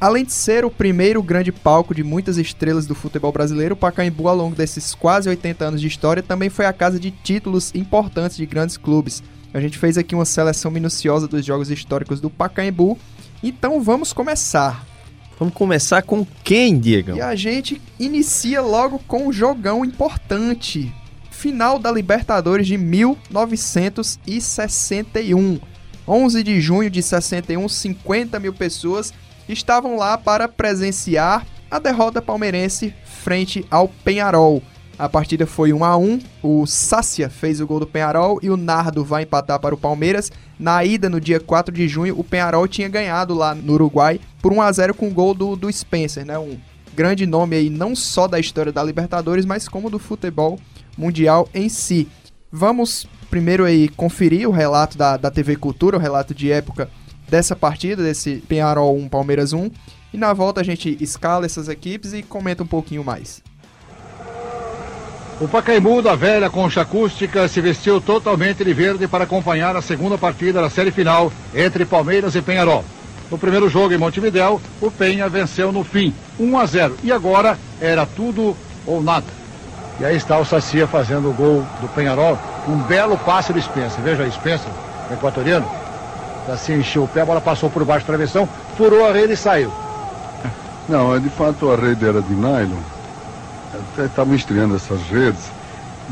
Além de ser o primeiro grande palco de muitas estrelas do futebol brasileiro, o Pacaembu, ao longo desses quase 80 anos de história, também foi a casa de títulos importantes de grandes clubes. A gente fez aqui uma seleção minuciosa dos jogos históricos do Pacaembu, então vamos começar. Vamos começar com quem, Diego? E a gente inicia logo com um jogão importante. Final da Libertadores de 1961. 11 de junho de 61, 50 mil pessoas estavam lá para presenciar a derrota palmeirense frente ao Penharol. A partida foi 1 a 1. O Sácia fez o gol do Penharol e o Nardo vai empatar para o Palmeiras. Na ida, no dia 4 de junho, o Penharol tinha ganhado lá no Uruguai por 1 a 0 com o gol do, do Spencer, né? Um grande nome aí não só da história da Libertadores, mas como do futebol mundial em si. Vamos primeiro aí conferir o relato da, da TV Cultura, o relato de época dessa partida, desse Penharol 1 Palmeiras 1. E na volta a gente escala essas equipes e comenta um pouquinho mais. O Pacaembu da velha concha acústica se vestiu totalmente de verde para acompanhar a segunda partida da série final entre Palmeiras e Penharol. No primeiro jogo em Montevidéu, o Penha venceu no fim, 1 a 0. E agora era tudo ou nada. E aí está o Sacia fazendo o gol do Penharol, um belo passe do Spencer. Veja aí, Spencer, equatoriano. Assim encheu o pé, a bola passou por baixo da travessão, furou a rede e saiu. Não, de fato a rede era de nylon estavam estreando essas redes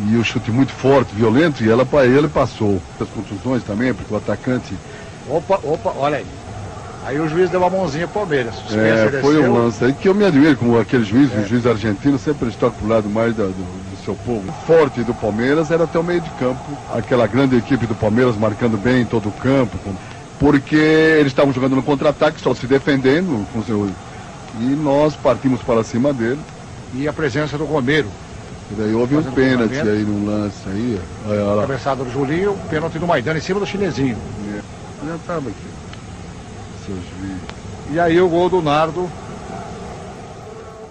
e o chute muito forte, violento, e ela para ele passou. As contusões também, porque o atacante. Opa, opa, olha aí. Aí o juiz deu uma mãozinha pro Palmeiras. É, foi um lance aí que eu me admiro, como aquele juiz, é. o juiz argentino, sempre está pro lado mais do, do, do, seu povo. O forte do Palmeiras era até o meio de campo. Aquela grande equipe do Palmeiras marcando bem em todo o campo. Porque eles estavam jogando no contra-ataque, só se defendendo. Com seu, e nós partimos para cima dele e a presença do Romero E daí houve um pênalti aí no lance aí. Olha lá. Cabeçada do Julinho, pênalti do Maidana em cima do chinesinho. Já tava aqui. Seu juiz. E aí o gol do Nardo.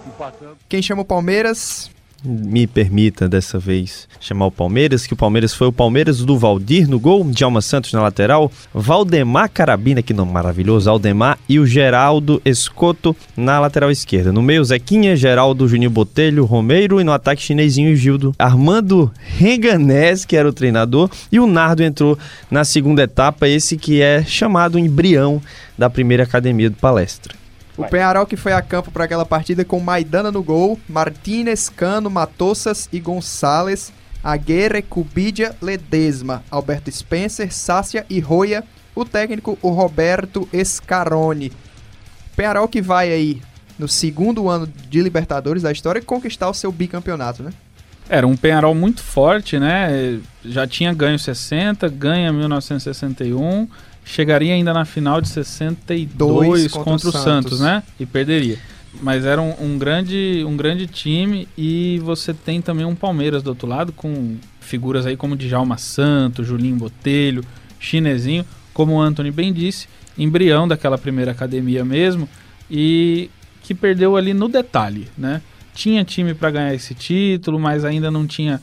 Empatando. Quem chama o Palmeiras? Me permita dessa vez chamar o Palmeiras, que o Palmeiras foi o Palmeiras do Valdir no gol, Djalma Santos na lateral, Valdemar Carabina, que nome maravilhoso, Aldemar, e o Geraldo Escoto na lateral esquerda. No meio, Zequinha, Geraldo, Juninho Botelho, Romeiro e no ataque chinesinho e Gildo. Armando Renganés, que era o treinador, e o Nardo entrou na segunda etapa, esse que é chamado embrião da primeira academia do palestra. O Penharol que foi a campo para aquela partida com Maidana no gol, Martínez, Cano, Matossas e Gonçalves, Aguirre, Cubidia, Ledesma, Alberto Spencer, Sácia e Roya, o técnico o Roberto Scaroni. Penharol que vai aí no segundo ano de Libertadores da história conquistar o seu bicampeonato, né? Era um Penharol muito forte, né? Já tinha ganho 60, ganha 1961, chegaria ainda na final de 62 Dois contra, contra o Santos, Santos. né? E perderia. Mas era um, um grande, um grande time e você tem também um Palmeiras do outro lado com figuras aí como Djalma Santos, Julinho Botelho, Chinesinho, como o Anthony bem disse, embrião daquela primeira academia mesmo e que perdeu ali no detalhe, né? Tinha time para ganhar esse título, mas ainda não tinha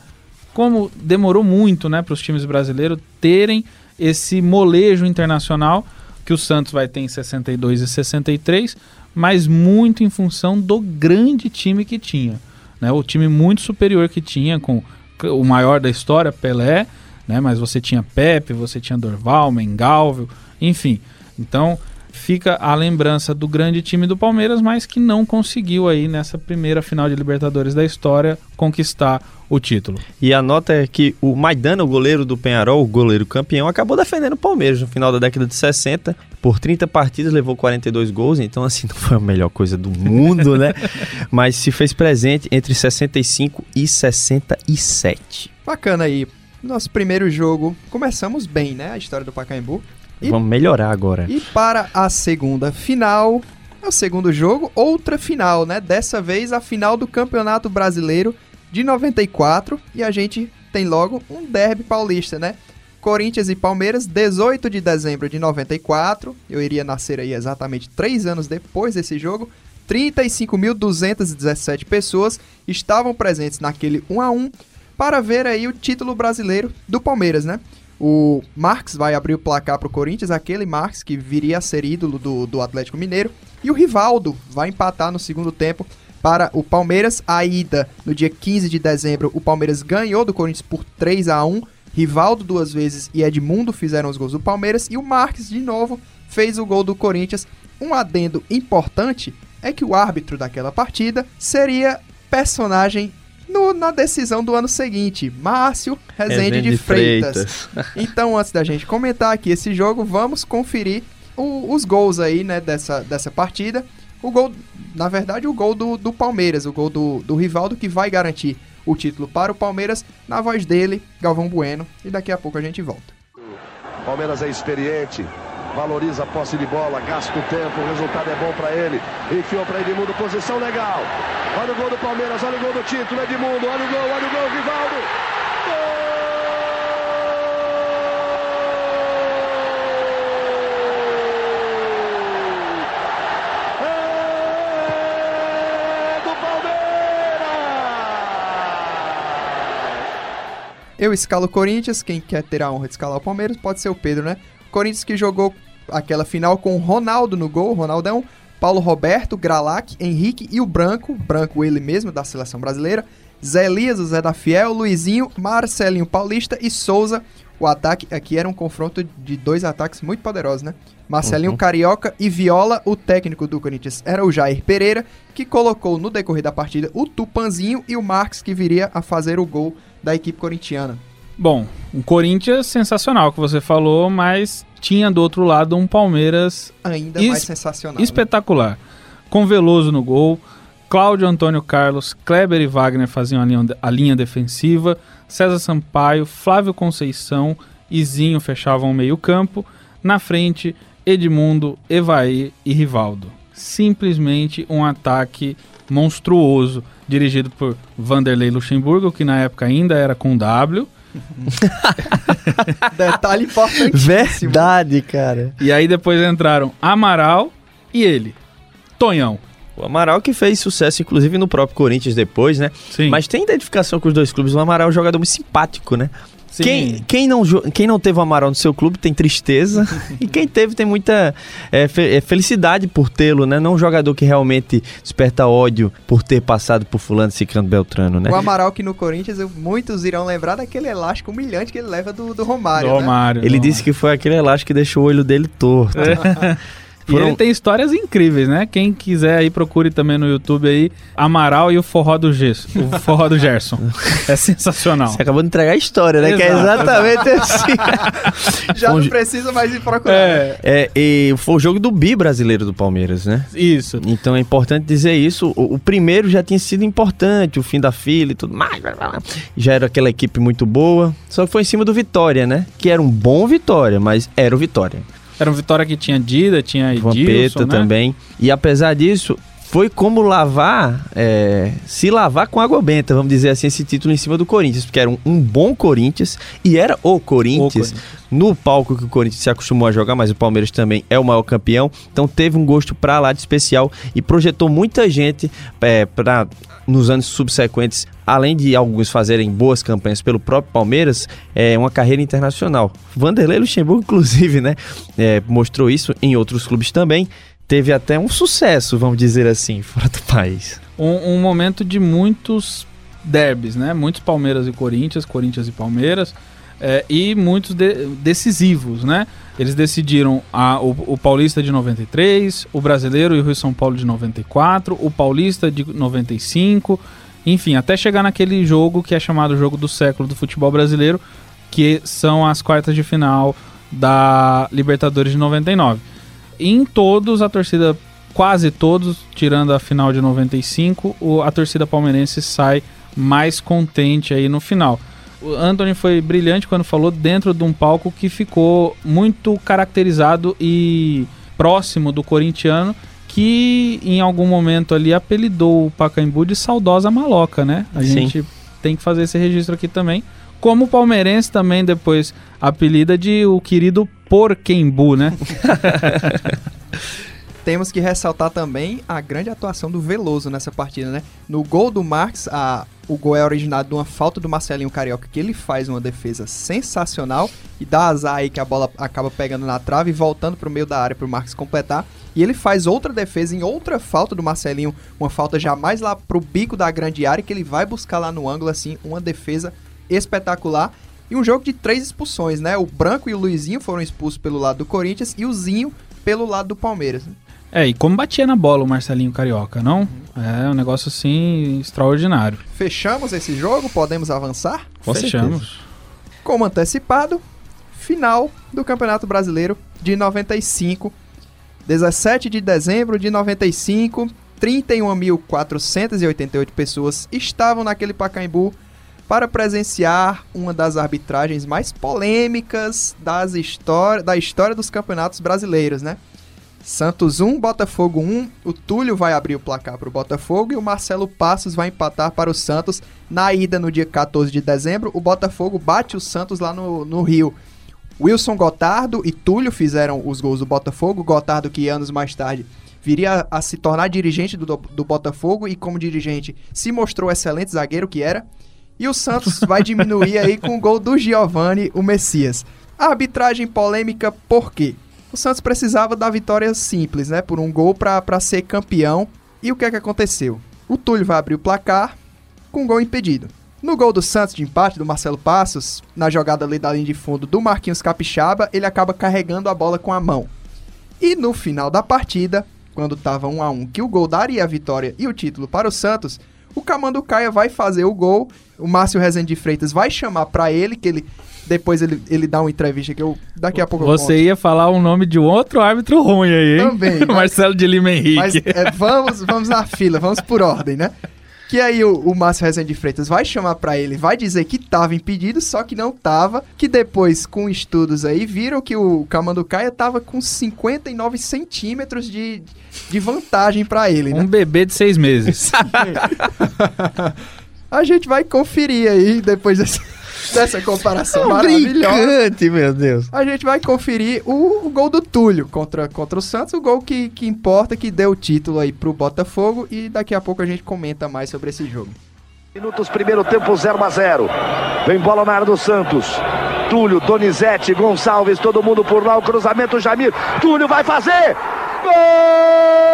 como demorou muito, né, para os times brasileiros terem esse molejo internacional que o Santos vai ter em 62 e 63, mas muito em função do grande time que tinha, né? O time muito superior que tinha com o maior da história, Pelé, né? Mas você tinha Pepe, você tinha Dorval, Mengalvio, enfim. Então, fica a lembrança do grande time do Palmeiras, mas que não conseguiu aí nessa primeira final de Libertadores da história conquistar o título. E a nota é que o Maidana, o goleiro do Penharol, o goleiro campeão, acabou defendendo o Palmeiras no final da década de 60. Por 30 partidas levou 42 gols, então assim, <laughs> não foi a melhor coisa do mundo, né? <laughs> Mas se fez presente entre 65 e 67. Bacana aí. Nosso primeiro jogo, começamos bem, né? A história do Pacaembu. E- Vamos melhorar agora. E para a segunda final, é o segundo jogo, outra final, né? Dessa vez a final do Campeonato Brasileiro de 94 e a gente tem logo um derby paulista, né? Corinthians e Palmeiras, 18 de dezembro de 94. Eu iria nascer aí exatamente três anos depois desse jogo. 35.217 pessoas estavam presentes naquele 1 a 1 para ver aí o título brasileiro do Palmeiras, né? O Marx vai abrir o placar para o Corinthians, aquele Marx que viria a ser ídolo do, do Atlético Mineiro. E o Rivaldo vai empatar no segundo tempo para o Palmeiras. A ida no dia 15 de dezembro, o Palmeiras ganhou do Corinthians por 3 a 1 Rivaldo duas vezes e Edmundo fizeram os gols do Palmeiras. E o Marques, de novo, fez o gol do Corinthians. Um adendo importante é que o árbitro daquela partida seria personagem no- na decisão do ano seguinte, Márcio Rezende, de Freitas. <laughs> <laughs> Então, antes da gente comentar aqui esse jogo, vamos conferir o- os gols aí, né, dessa, dessa partida. O gol, na verdade, o gol do, do Palmeiras, o gol do, do Rivaldo, que vai garantir o título para o Palmeiras, na voz dele, Galvão Bueno. E daqui a pouco a gente volta. Palmeiras é experiente, valoriza a posse de bola, gasta o tempo, o resultado é bom pra ele. Enfiou pra Edmundo, posição legal. Olha o gol do Palmeiras, olha o gol do título, Edmundo, olha o gol, olha o gol, Rivaldo. Gol! É! Eu escalo o Corinthians, quem quer ter a honra de escalar o Palmeiras pode ser o Pedro, né? Corinthians que jogou aquela final com o Ronaldo no gol, Ronaldão, Paulo Roberto, Gralac, Henrique e o Branco, Branco ele mesmo da seleção brasileira, Zé Elias, o Zé da Fiel, Luizinho, Marcelinho Paulista e Souza. O ataque aqui era um confronto de dois ataques muito poderosos, né? Marcelinho Carioca e Viola, o técnico do Corinthians era o Jair Pereira, que colocou no decorrer da partida o Tupanzinho e o Marques, que viria a fazer o gol da equipe corintiana. Bom, um Corinthians sensacional que você falou, mas tinha do outro lado um Palmeiras Ainda mais sensacional. né? espetacular. Com Veloso no gol, Cláudio Antônio Carlos, Kleber e Wagner faziam a linha, a linha defensiva, César Sampaio, Flávio Conceição e Zinho fechavam o meio-campo. Na frente, Edmundo, Evaí e Rivaldo. Simplesmente um ataque monstruoso, dirigido por Vanderlei Luxemburgo, que na época ainda era com W. <laughs> Detalhe importante. Verdade, cara. E aí depois entraram Amaral e ele, Tonhão. O Amaral que fez sucesso, inclusive, no próprio Corinthians depois, né? Sim. Mas tem identificação com os dois clubes. O Amaral é um jogador muito simpático, né? Sim. Quem, quem, não, quem não teve o Amaral no seu clube tem tristeza. <laughs> e quem teve tem muita é, fe- é, felicidade por tê-lo, né? Não um jogador que realmente desperta ódio por ter passado por fulano, ciclano, beltrano, né? O Amaral que no Corinthians, muitos irão lembrar daquele elástico humilhante que ele leva do, do Romário, Do né? Romário, Ele do disse que foi aquele elástico que deixou o olho dele torto. <laughs> E ele tem histórias incríveis, né? Quem quiser aí, procure também no YouTube aí, Amaral e o Forró do Gesso. O Forró do Gerson. É sensacional. Você acabou de entregar a história, né? que é Exato, exatamente <laughs> assim. Já não precisa mais ir procurar. É, É, e foi o jogo do bi brasileiro do Palmeiras, né? isso. Então é importante dizer isso. O, o primeiro já tinha sido importante, o fim da fila e tudo mais. Já era aquela equipe muito boa. Só que foi em cima do Vitória, né? Que era um bom Vitória, mas era o Vitória. Era um Vitória que tinha Dida, tinha Edilson, Vampeta né? também. E apesar disso, foi como lavar, é, se lavar com água benta, vamos dizer assim, esse título em cima do Corinthians, porque era um, um bom Corinthians e era o Corinthians, Corinthians. no palco que o Corinthians se acostumou a jogar, mas o Palmeiras também é o maior campeão, então teve um gosto pra lá de especial e projetou muita gente é, para nos anos subsequentes, além de alguns fazerem boas campanhas pelo próprio Palmeiras, é uma carreira internacional. Vanderlei Luxemburgo, <laughs> inclusive, né, é, mostrou isso em outros clubes também. Teve até um sucesso, vamos dizer assim, <laughs> fora do país. Um, um momento de muitos derbys, né? Muitos Palmeiras e Corinthians, Corinthians e Palmeiras, é, e muitos de- decisivos, né? Eles decidiram a- o, o Paulista de 93, o Brasileiro e o Rio São Paulo de 94, o Paulista de 95, enfim, até chegar naquele jogo que é chamado Jogo do Século do futebol brasileiro, que são as quartas de final da Libertadores de 99. Em todos, a torcida, quase todos, tirando a final de 95, o- a torcida palmeirense sai mais contente aí no final. O Anthony foi brilhante quando falou dentro de um palco que ficou muito caracterizado e próximo do corintiano, que em algum momento ali apelidou o Pacaembu de saudosa maloca, né? A Sim. gente tem que fazer esse registro aqui também. Como o palmeirense também depois apelida de o querido Porquembu, né? <laughs> Temos que ressaltar também a grande atuação do Veloso nessa partida, né? No gol do Marques, a- o gol é originado de uma falta do Marcelinho Carioca, que ele faz uma defesa sensacional e dá azar aí que a bola acaba pegando na trave e voltando pro meio da área pro Marques completar. E ele faz outra defesa em outra falta do Marcelinho, uma falta jamais lá pro bico da grande área, que ele vai buscar lá no ângulo, assim, uma defesa espetacular. E um jogo de três expulsões, né? O Branco e o Luizinho foram expulsos pelo lado do Corinthians e o Zinho pelo lado do Palmeiras. É, e como batia na bola o Marcelinho Carioca, não? É um negócio assim extraordinário. Fechamos esse jogo, podemos avançar? Com Fechamos. Como antecipado, final do Campeonato Brasileiro de 95. 17 de dezembro de 95, 31.488 pessoas estavam naquele Pacaembu para presenciar uma das arbitragens mais polêmicas das histó da história dos campeonatos brasileiros, né? Santos 1, Botafogo 1. O Túlio vai abrir o placar para o Botafogo e o Marcelo Passos vai empatar para o Santos. Na ida, no dia 14 de dezembro, o Botafogo bate o Santos lá no, no Rio. Wilson Gotardo e Túlio fizeram os gols do Botafogo. Gotardo, que anos mais tarde viria a, a se tornar dirigente do, do Botafogo e, como dirigente, se mostrou excelente zagueiro que era. E o Santos vai diminuir aí com o gol do Giovani, o Messias. A arbitragem polêmica por quê? O Santos precisava da vitória simples, né? Por um gol para ser campeão. E o que é que aconteceu? O Túlio vai abrir o placar com um gol impedido. No gol do Santos de empate do Marcelo Passos, na jogada ali da linha de fundo do Marquinhos Capixaba, ele acaba carregando a bola com a mão. E no final da partida, quando estava 1 a 1 que o gol daria a vitória e o título para o Santos, o Camando Caia vai fazer o gol, o Márcio Rezende de Freitas vai chamar para ele, que ele depois ele, ele dá uma entrevista que eu daqui a pouco eu Você ia falar o nome de um outro árbitro ruim aí, hein? Também, <laughs> Marcelo de Lima Henrique. Mas é, vamos, vamos na fila, vamos por ordem, né? Que aí o, o Márcio Rezende de Freitas vai chamar pra ele, vai dizer que tava impedido, só que não tava. Que depois, com estudos aí, viram que o Camanducaia tava com 59 centímetros de, de vantagem pra ele, né? Um bebê de seis meses. <laughs> A gente vai conferir aí depois dessa, dessa comparação É um maravilhosa. brincante, meu Deus. A gente vai conferir o, o gol do Túlio contra, contra o Santos, o gol que, que importa, que deu o título aí pro Botafogo. E daqui a pouco a gente comenta mais sobre esse jogo. Minutos, primeiro tempo, 0 a 0. Vem bola na área do Santos. Túlio, Donizete, Gonçalves, todo mundo por lá. O cruzamento, Jamir. Túlio vai fazer. Gol!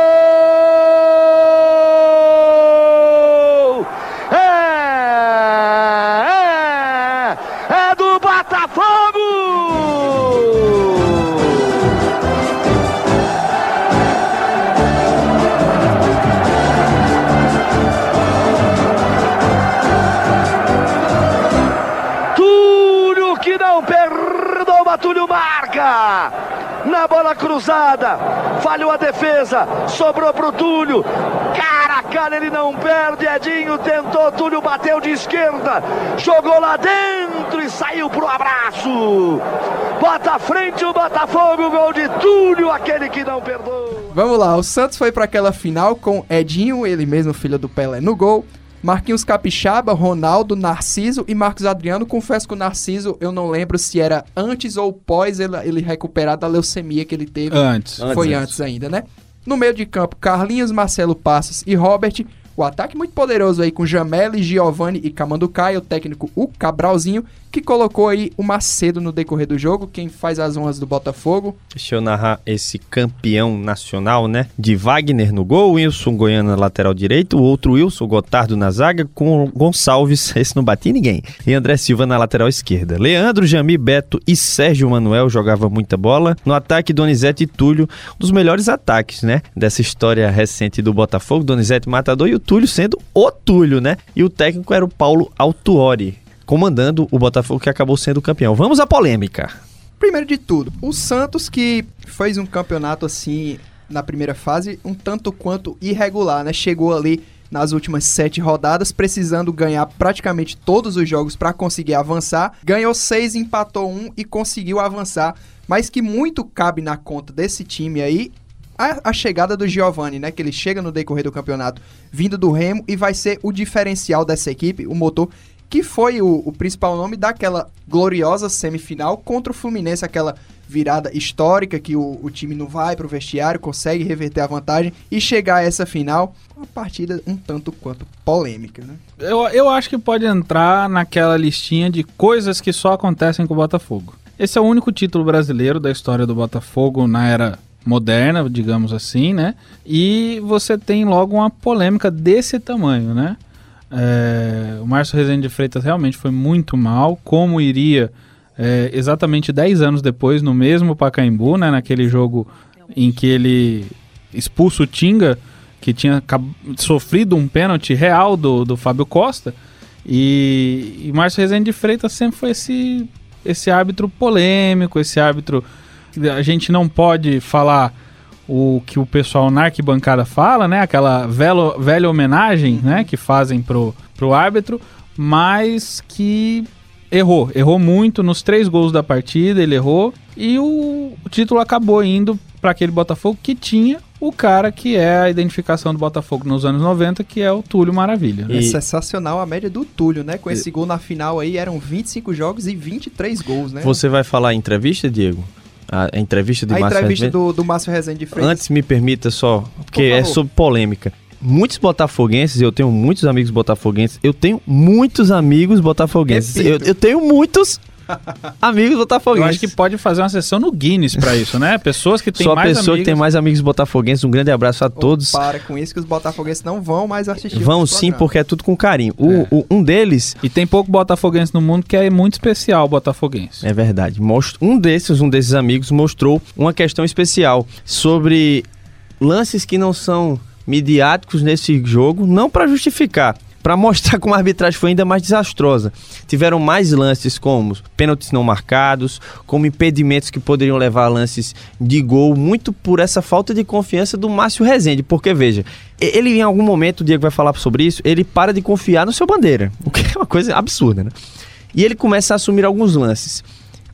Na bola cruzada, falhou a defesa, sobrou pro Túlio, cara a cara ele não perde, Edinho tentou, Túlio bateu de esquerda, jogou lá dentro e saiu pro abraço. Bota à frente o Botafogo, gol de Túlio, aquele que não perdoa. Vamos lá, o Santos foi para aquela final com Edinho, ele mesmo filho do Pelé, no gol. Marquinhos Capixaba, Ronaldo, Narciso e Marcos Adriano. Confesso que o Narciso, eu não lembro se era antes ou pós ele, ele recuperar da leucemia que ele teve. Antes. Foi Antes. antes ainda, né? No meio de campo, Carlinhos, Marcelo Passos e Robert. O ataque muito poderoso aí com Jameli, Giovanni e Camanducaia, o técnico o Cabralzinho, que colocou aí o Macedo no decorrer do jogo, quem faz as honras do Botafogo. Deixa eu narrar esse campeão nacional, né? De Wagner no gol, Wilson Goiano na lateral direito, o outro Wilson Gotardo na zaga, com Gonçalves, <laughs> esse não batia ninguém, e André Silva na lateral esquerda. Leandro, Jami, Beto e Sérgio Manuel jogavam muita bola. No ataque, Donizete e Túlio, um dos melhores ataques, né? Dessa história recente do Botafogo, Donizete matador e o Túlio sendo o Túlio, né? E o técnico era o Paulo Autuori, comandando o Botafogo que acabou sendo campeão. Vamos à polêmica. Primeiro de tudo, o Santos que fez um campeonato assim na primeira fase um tanto quanto irregular, né? Chegou ali nas últimas sete rodadas, precisando ganhar praticamente todos os jogos para conseguir avançar. Ganhou seis, empatou um e conseguiu avançar. Mas que muito cabe na conta desse time aí a, a chegada do Giovani, né? Que ele chega no decorrer do campeonato vindo do Remo e vai ser o diferencial dessa equipe, o motor que foi o, o principal nome daquela gloriosa semifinal contra o Fluminense, aquela virada histórica que o, o time não vai pro vestiário, consegue reverter a vantagem e chegar a essa final, uma partida um tanto quanto polêmica, né? Eu, eu acho que pode entrar naquela listinha de coisas que só acontecem com o Botafogo. Esse é o único título brasileiro da história do Botafogo na era moderna, digamos assim, né? E você tem logo uma polêmica desse tamanho, né? É, o Márcio Rezende de Freitas realmente foi muito mal, como iria é, exatamente 10 anos depois, no mesmo Pacaembu, né? Naquele jogo em que ele expulsa o Tinga, que tinha sofrido um pênalti real do, do Fábio Costa. E, e Márcio Rezende de Freitas sempre foi esse, esse árbitro polêmico, esse árbitro a gente não pode falar o que o pessoal na arquibancada fala, né? Aquela velho, velha homenagem, né? Que fazem pro, pro árbitro, mas que errou. Errou muito nos três gols da partida, ele errou. E o, o título acabou indo para aquele Botafogo que tinha o cara que é a identificação do Botafogo nos anos 90, que é o Túlio Maravilha. né? É sensacional a média do Túlio, né? Com esse gol na final aí, eram 25 jogos e 23 gols, né? Você vai falar a entrevista, Diego? A, entrevista de a Márcio entrevista Rezende? do, do Márcio Rezende de Freitas. Antes, me permita só, porque Por é sobre polêmica. Muitos botafoguenses, eu tenho muitos amigos botafoguenses, eu tenho muitos amigos botafoguenses. Eu, eu tenho muitos <laughs> amigos Eu botafoguenses. acho que pode fazer uma sessão no Guinness pra isso, né? Pessoas que têm mais pessoa que tem mais amigos botafoguenses. Um grande abraço a Oh, todos. Para com isso que os botafoguenses não vão mais assistir. Vão sim, programas. porque é tudo com carinho. O- É. o- um deles E tem pouco botafoguense no mundo que é muito especial botafoguense. É verdade. Um desses, um desses amigos mostrou uma questão especial sobre lances que não são midiáticos nesse jogo, não para justificar. Para mostrar como a arbitragem foi ainda mais desastrosa. Tiveram mais lances como pênaltis não marcados, como impedimentos que poderiam levar a lances de gol, muito por essa falta de confiança do Márcio Rezende, porque veja, ele em algum momento, o Diego vai falar sobre isso, ele para de confiar no seu bandeira, o que é uma coisa absurda, né? E ele começa a assumir alguns lances.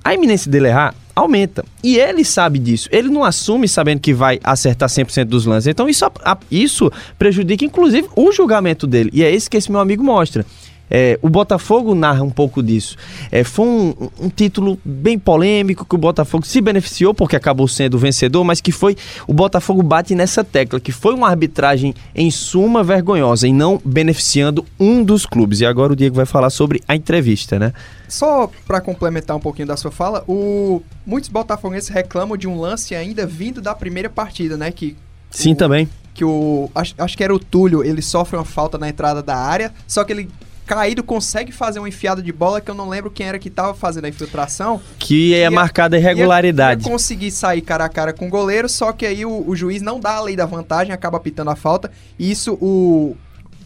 A iminência dele errar aumenta. E ele sabe disso. Ele não assume sabendo que vai acertar 100% dos lances. Então isso, isso prejudica, inclusive, o julgamento dele. E é isso que esse meu amigo mostra. É, o Botafogo narra um pouco disso. É, foi um, um, título bem polêmico que o Botafogo se beneficiou porque acabou sendo o vencedor, mas que foi o Botafogo bate nessa tecla que foi uma arbitragem em suma vergonhosa e não beneficiando um dos clubes. E agora o Diego vai falar sobre a entrevista, né? Só para complementar um pouquinho da sua fala, o muitos botafoguenses reclamam de um lance ainda vindo da primeira partida, né, que Sim, o, também. Que o acho, acho que era o Túlio, ele sofre uma falta na entrada da área, só que ele caído consegue fazer uma enfiada de bola que eu não lembro quem era que tava fazendo a infiltração. Que é marcada irregularidade. Ia, ia conseguir sair cara a cara com o goleiro, só que aí o, o, juiz não dá a lei da vantagem, acaba pitando a falta. E isso o,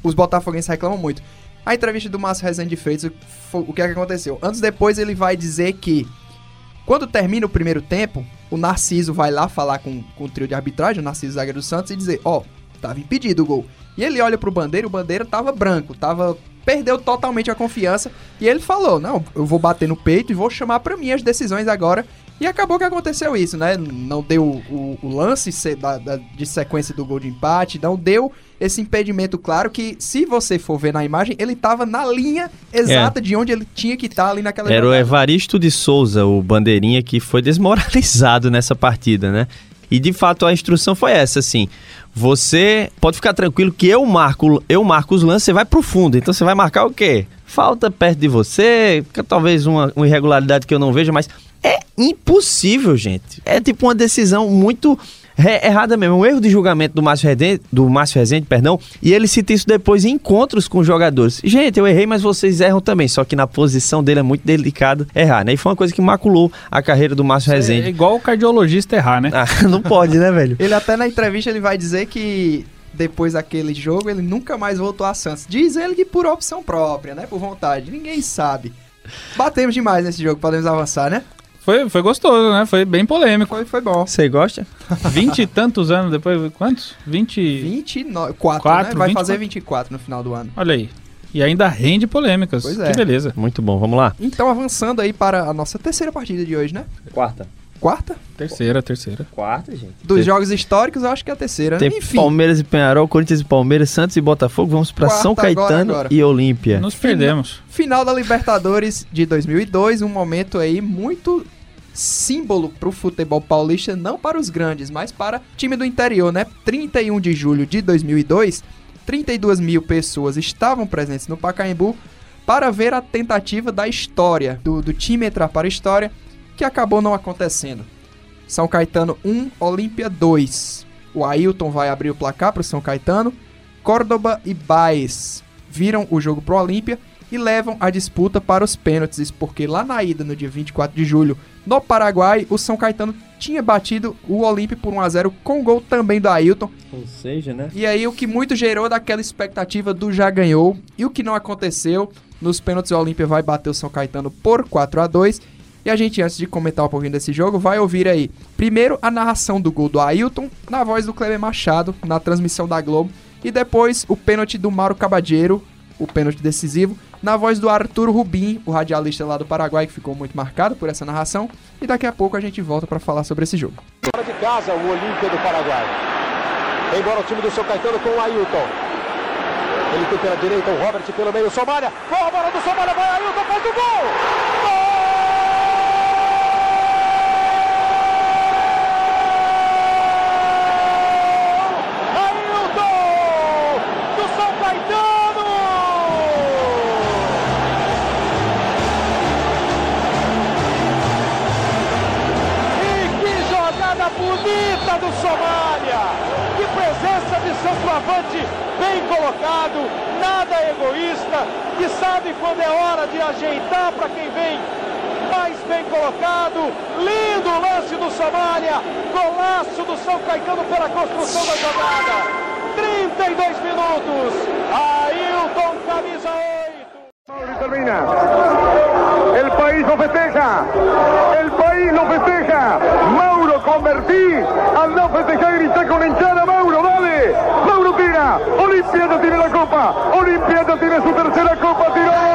os botafoguenses reclamam muito. A entrevista do Márcio Rezende Freitas, o que é que aconteceu? Antes depois ele vai dizer que quando termina o primeiro tempo, o Narciso vai lá falar com, com o trio de arbitragem, o Narciso Zagueiro dos Santos, e dizer, ó, oh, tava impedido o gol. E ele olha pro Bandeira, o Bandeira tava branco, tava perdeu totalmente a confiança e ele falou: "Não, eu vou bater no peito e vou chamar para mim as decisões agora". E acabou que aconteceu isso, né? Não deu o, o lance da, da, de sequência do gol de empate, não deu esse impedimento claro que, se você for ver na imagem, ele estava na linha exata é. de onde ele tinha que estar tá ali naquela Era jogada. o Evaristo de Souza, o bandeirinha, que foi desmoralizado nessa partida, né? E de fato a instrução foi essa, assim você pode ficar tranquilo que eu marco, eu marco os lances, você vai pro fundo. Então você vai marcar o quê? Falta perto de você, talvez uma, uma irregularidade que eu não veja, mas é impossível, gente. É tipo uma decisão muito é errada mesmo, um erro de julgamento do Márcio Rezende, do Márcio Rezende, perdão, e ele cita isso depois em encontros com os jogadores. Gente, eu errei, mas vocês erram também, só que na posição dele é muito delicado errar, né? E foi uma coisa que maculou a carreira do Márcio isso Rezende. É igual o cardiologista errar, né? Ah, <laughs> não pode, né, velho? ele até na entrevista ele vai dizer que depois daquele jogo ele nunca mais voltou a Santos. Diz ele que por opção própria, né? Por vontade. Ninguém sabe. Batemos demais nesse jogo, podemos avançar, né? Foi, foi gostoso, né? Foi bem polêmico. Foi, foi bom. Você gosta? Vinte e tantos anos depois, quantos? Vinte... Vinte e quatro, né? Vai 24? fazer 24 no final do ano. Olha aí. E ainda rende polêmicas. Pois é. Que beleza. Muito bom, vamos lá. Então, avançando aí para a nossa terceira partida de hoje, né? Quarta. Quarta? Terceira, terceira. Quarta, gente. Dos jogos históricos, eu acho que é a terceira. Tem Enfim. Palmeiras e Penharol, Corinthians e Palmeiras, Santos e Botafogo. Vamos para São Caetano agora, agora. e Olímpia. Nos perdemos. Final da Libertadores de 2002, um momento aí muito símbolo para o futebol paulista, não para os grandes, mas para time do interior, né? 31 de julho de 2002, 32 mil pessoas estavam presentes no Pacaembu para ver a tentativa da história, do, do time entrar para a história, que acabou não acontecendo. São Caetano 1, Olímpia 2. O Ailton vai abrir o placar para o São Caetano. Córdoba e Baez viram o jogo para o Olímpia e levam a disputa para os pênaltis, porque lá na ida, no dia 24 de julho, no Paraguai, o São Caetano tinha batido o Olímpio por 1 a 0 com gol também do Ailton. Ou seja, né? E aí o que muito gerou daquela expectativa do já ganhou e o que não aconteceu, nos pênaltis o Olímpia vai bater o São Caetano por 4 a 2 e a gente, antes de comentar um pouquinho desse jogo, vai ouvir aí, primeiro, a narração do gol do Ailton, na voz do Kleber Machado, na transmissão da Globo, e depois o pênalti do Mauro Cabadeiro, o pênalti decisivo, na voz do Arthur Rubim, o radialista lá do Paraguai, que ficou muito marcado por essa narração. E daqui a pouco a gente volta para falar sobre esse jogo. Fora de casa, o Olímpia do Paraguai. Embora o time do São Caetano com o Ailton. Ele tem pela direita, o Robert pelo meio, Somália. Boa bola do Somália, vai Ailton, faz o gol! Bem colocado, nada egoísta, que sabe quando é hora de ajeitar para quem vem mais bem colocado. Lindo lance do Somália, golaço do São Caetano pela construção da jogada. 32 minutos. Ailton termina. El país lo festeja. El país lo festeja. Copa. Olimpia ya tiene su tercera copa.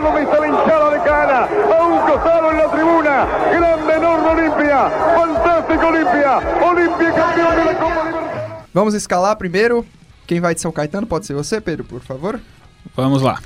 La hinchada de cana. A un costado en la tribuna. Grande, enorme Olimpia. Fantástico Olimpia. Olimpia campeón de la Copa Libertadores. Vamos escalar primeiro. Quem vai de São Caetano? Pode ser você, Pedro, por favor? Vamos lá.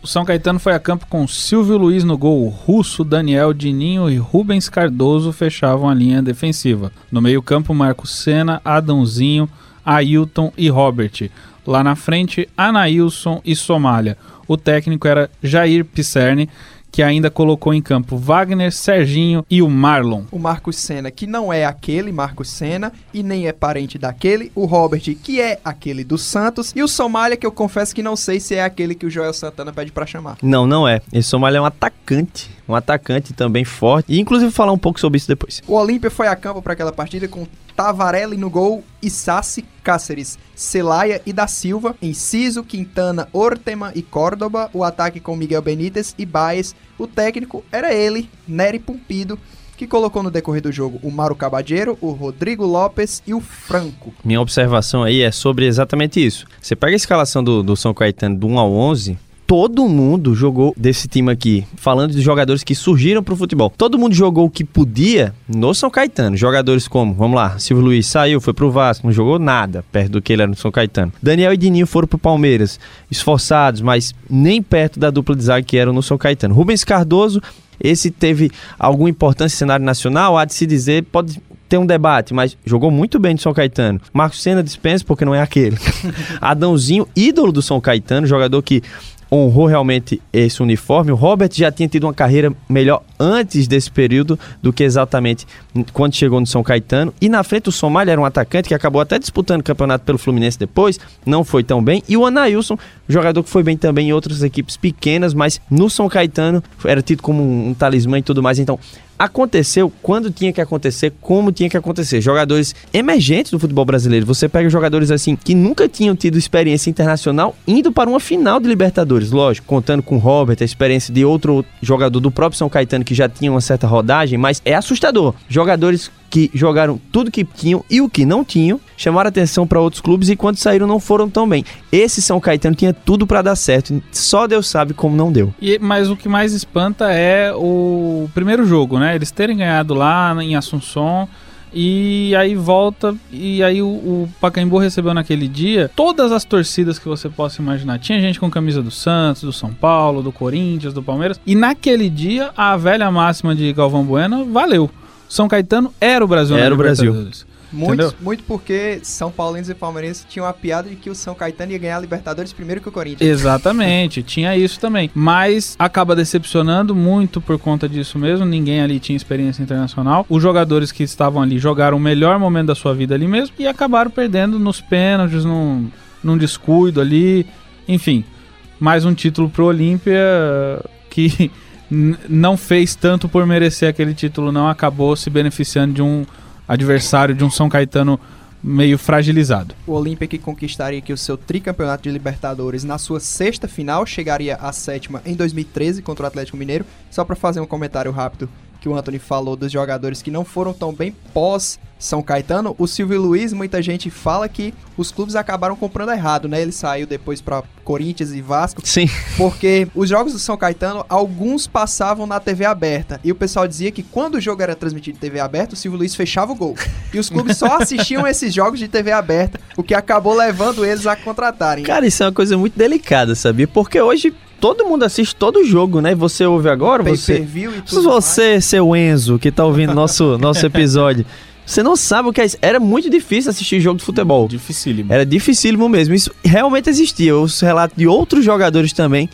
O São Caetano foi a campo com Silvio Luiz no gol, Russo, Daniel, Dininho e Rubens Cardoso fechavam a linha defensiva. No meio-campo, Marcos Senna, Adãozinho, Ailton e Robert. Lá na frente, Anailson e Somália. O técnico era Jair Pisserni, que ainda colocou em campo Wagner, Serginho e o Marlon. O Marcos Senna, que não é aquele Marcos Senna e nem é parente daquele. O Robert, que é aquele do Santos. E o Somália, que eu confesso que não sei se é aquele que o Joel Santana pede pra chamar. Não, não é. Esse Somália é um atacante. Um atacante também forte. E inclusive vou falar um pouco sobre isso depois. O Olímpia foi a campo para aquela partida com Tavarelli no gol, Issassi, Cáceres, Celaya e da Silva, Enciso, Quintana, Ortema e Córdoba, o ataque com Miguel Benítez e Baez. O técnico era ele, Nery Pumpido, que colocou no decorrer do jogo o Mauro Cabadeiro, o Rodrigo Lopes e o Franco. Minha observação aí é sobre exatamente isso. Você pega a escalação do, do São Caetano do 1 ao 11, todo mundo jogou desse time aqui, falando de jogadores que surgiram pro futebol. Todo mundo jogou o que podia no São Caetano. Jogadores como, vamos lá, Silvio Luiz saiu, foi pro Vasco, não jogou nada perto do que ele era no São Caetano. Daniel e Dininho foram pro Palmeiras, esforçados, mas nem perto da dupla de zaga que eram no São Caetano. Rubens Cardoso, esse teve alguma importância no cenário nacional, há de se dizer, pode ter um debate, mas jogou muito bem no São Caetano. Marcos Senna dispensa porque não é aquele. <laughs> Adãozinho, ídolo do São Caetano, jogador que honrou realmente esse uniforme. O Robert já tinha tido uma carreira melhor antes desse período do que exatamente quando chegou no São Caetano. E na frente o Somália era um atacante que acabou até disputando o campeonato pelo Fluminense depois, não foi tão bem. E o Anailson, jogador que foi bem também em outras equipes pequenas, mas no São Caetano era tido como um talismã e tudo mais. Então, aconteceu quando tinha que acontecer, como tinha que acontecer. Jogadores emergentes do futebol brasileiro. Você pega jogadores assim que nunca tinham tido experiência internacional indo para uma final de Libertadores. Lógico, contando com o Robert, a experiência de outro jogador do próprio São Caetano que já tinha uma certa rodagem, mas é assustador. Jogadores que jogaram tudo que tinham e o que não tinham, chamaram atenção para outros clubes e quando saíram não foram tão bem. Esse São Caetano tinha tudo para dar certo, só Deus sabe como não deu. E, mas o que mais espanta é o primeiro jogo, né? Eles terem ganhado lá em Assunção. E aí volta, e aí o, o Pacaembu recebeu naquele dia todas as torcidas que você possa imaginar. Tinha gente com camisa do Santos, do São Paulo, do Corinthians, do Palmeiras. E naquele dia, a velha máxima de Galvão Bueno valeu. São Caetano era o Brasil Era o Brasil. Muito, muito porque São Paulinos e Palmeirenses tinham a piada de que o São Caetano ia ganhar a Libertadores primeiro que o Corinthians. Exatamente, <laughs> tinha isso também. Mas acaba decepcionando muito por conta disso mesmo. Ninguém ali tinha experiência internacional. Os jogadores que estavam ali jogaram o melhor momento da sua vida ali mesmo e acabaram perdendo nos pênaltis, num, num descuido ali. Enfim, mais um título pro Olímpia que não fez tanto por merecer aquele título, não. Acabou se beneficiando de um adversário de um São Caetano meio fragilizado. O Olímpia que conquistaria aqui o seu tricampeonato de Libertadores na sua sexta final, chegaria à sétima em 2013 contra o Atlético Mineiro. Só para fazer um comentário rápido que o Anthony falou dos jogadores que não foram tão bem pós São Caetano, o Silvio Luiz, muita gente fala que os clubes acabaram comprando errado, né? Ele saiu depois para Corinthians e Vasco. Sim. Porque os jogos do São Caetano, alguns passavam na TV aberta. E o pessoal dizia que quando o jogo era transmitido em TV aberta, o Silvio Luiz fechava o gol. E os clubes só assistiam <laughs> esses jogos de TV aberta, o que acabou levando eles a contratarem. Cara, isso é uma coisa muito delicada, sabia? Porque hoje todo mundo assiste todo jogo, né? Você ouve agora, você. Pay-per-view e Se você, seu Enzo, que tá ouvindo nosso, <laughs> nosso episódio, você não sabe o que é isso. Era muito difícil assistir jogo de futebol. Dificílimo. Era dificílimo mesmo. Isso realmente existia. Os relatos de outros jogadores também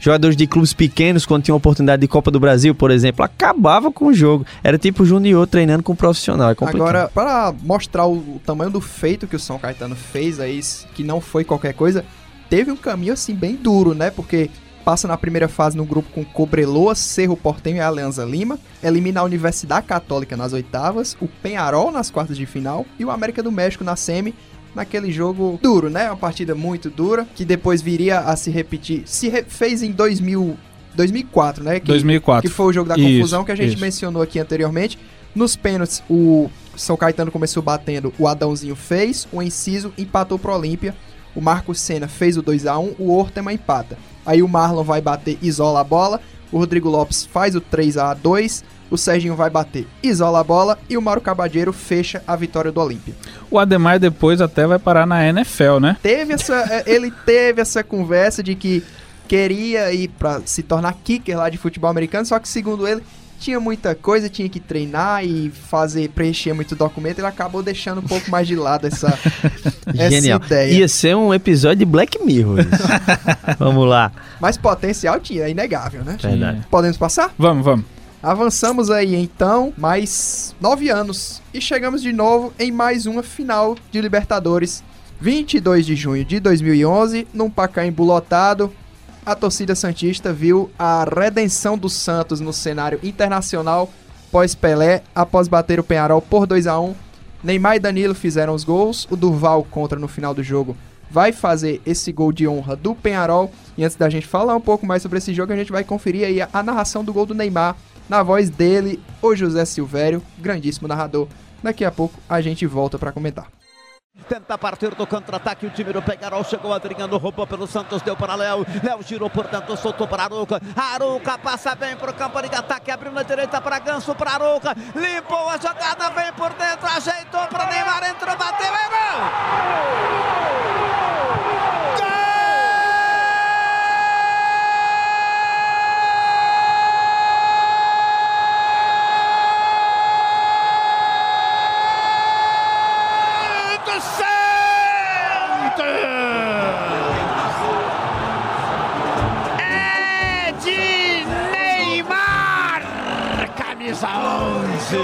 jogadores de clubes pequenos, quando tinham oportunidade de Copa do Brasil, por exemplo, acabava com o jogo. Era tipo o Junior treinando com um profissional. É complicado. Agora, para mostrar o, o tamanho do feito que o São Caetano fez aí, que não foi qualquer coisa, teve um caminho assim bem duro, né? Porque passa na primeira fase no grupo com Cobreloa, Cerro Portenho e Alianza Lima, elimina a Universidade Católica nas oitavas, o Penharol nas quartas de final e o América do México na semi, naquele jogo duro, né? Uma partida muito dura, que depois viria a se repetir. Se re fez em 2000, 2004, né? Que, 2004. Que foi o jogo da Isso, confusão que a gente isso. mencionou aqui anteriormente. Nos pênaltis, o São Caetano começou batendo, o Adãozinho fez, o Enciso empatou pro Olímpia, o Marcos Senna fez o 2 a 1 o Ortema empata. Aí o Marlon vai bater, isola a bola, o Rodrigo Lopes faz o 3 a 2 o Serginho vai bater, isola a bola e o Mauro Cabadeiro fecha a vitória do Olímpia. O Ademar depois até vai parar na NFL, né? Teve essa, é, ele teve essa conversa de que queria ir pra se tornar kicker lá de futebol americano, só que segundo ele tinha muita coisa, tinha que treinar e fazer, preencher muito documento, ele acabou deixando um pouco mais de lado essa, <laughs> essa Genial. ideia. Ia ser um episódio de Black Mirror. <laughs> Vamos lá. Mas potencial tinha, é inegável, né? Verdade. Podemos passar? Vamos, vamos. Avançamos aí então mais nove anos e chegamos de novo em mais uma final de Libertadores. 22 de junho de 2011, num Pacaembu lotado, a torcida santista viu a redenção do Santos no cenário internacional pós-Pelé, após bater o Penharol por 2 a 1 Neymar e Danilo fizeram os gols, o Durval contra no final do jogo vai fazer esse gol de honra do Penharol. E antes da gente falar um pouco mais sobre esse jogo, a gente vai conferir aí a, narração do gol do Neymar, na voz dele, o José Silvério, grandíssimo narrador. Daqui a pouco a gente volta para comentar. Tenta partir do contra-ataque, o time do Pegarol chegou Adriano, roubou pelo Santos, deu para Léo. Léo girou por dentro, soltou para Aruca. Aruca passa bem pro campo de ataque, abriu na direita para Ganso, para Aruca. Limpou a jogada, vem por dentro, ajeitou para Neymar, entrou, bateu, é gol! Camisa 11.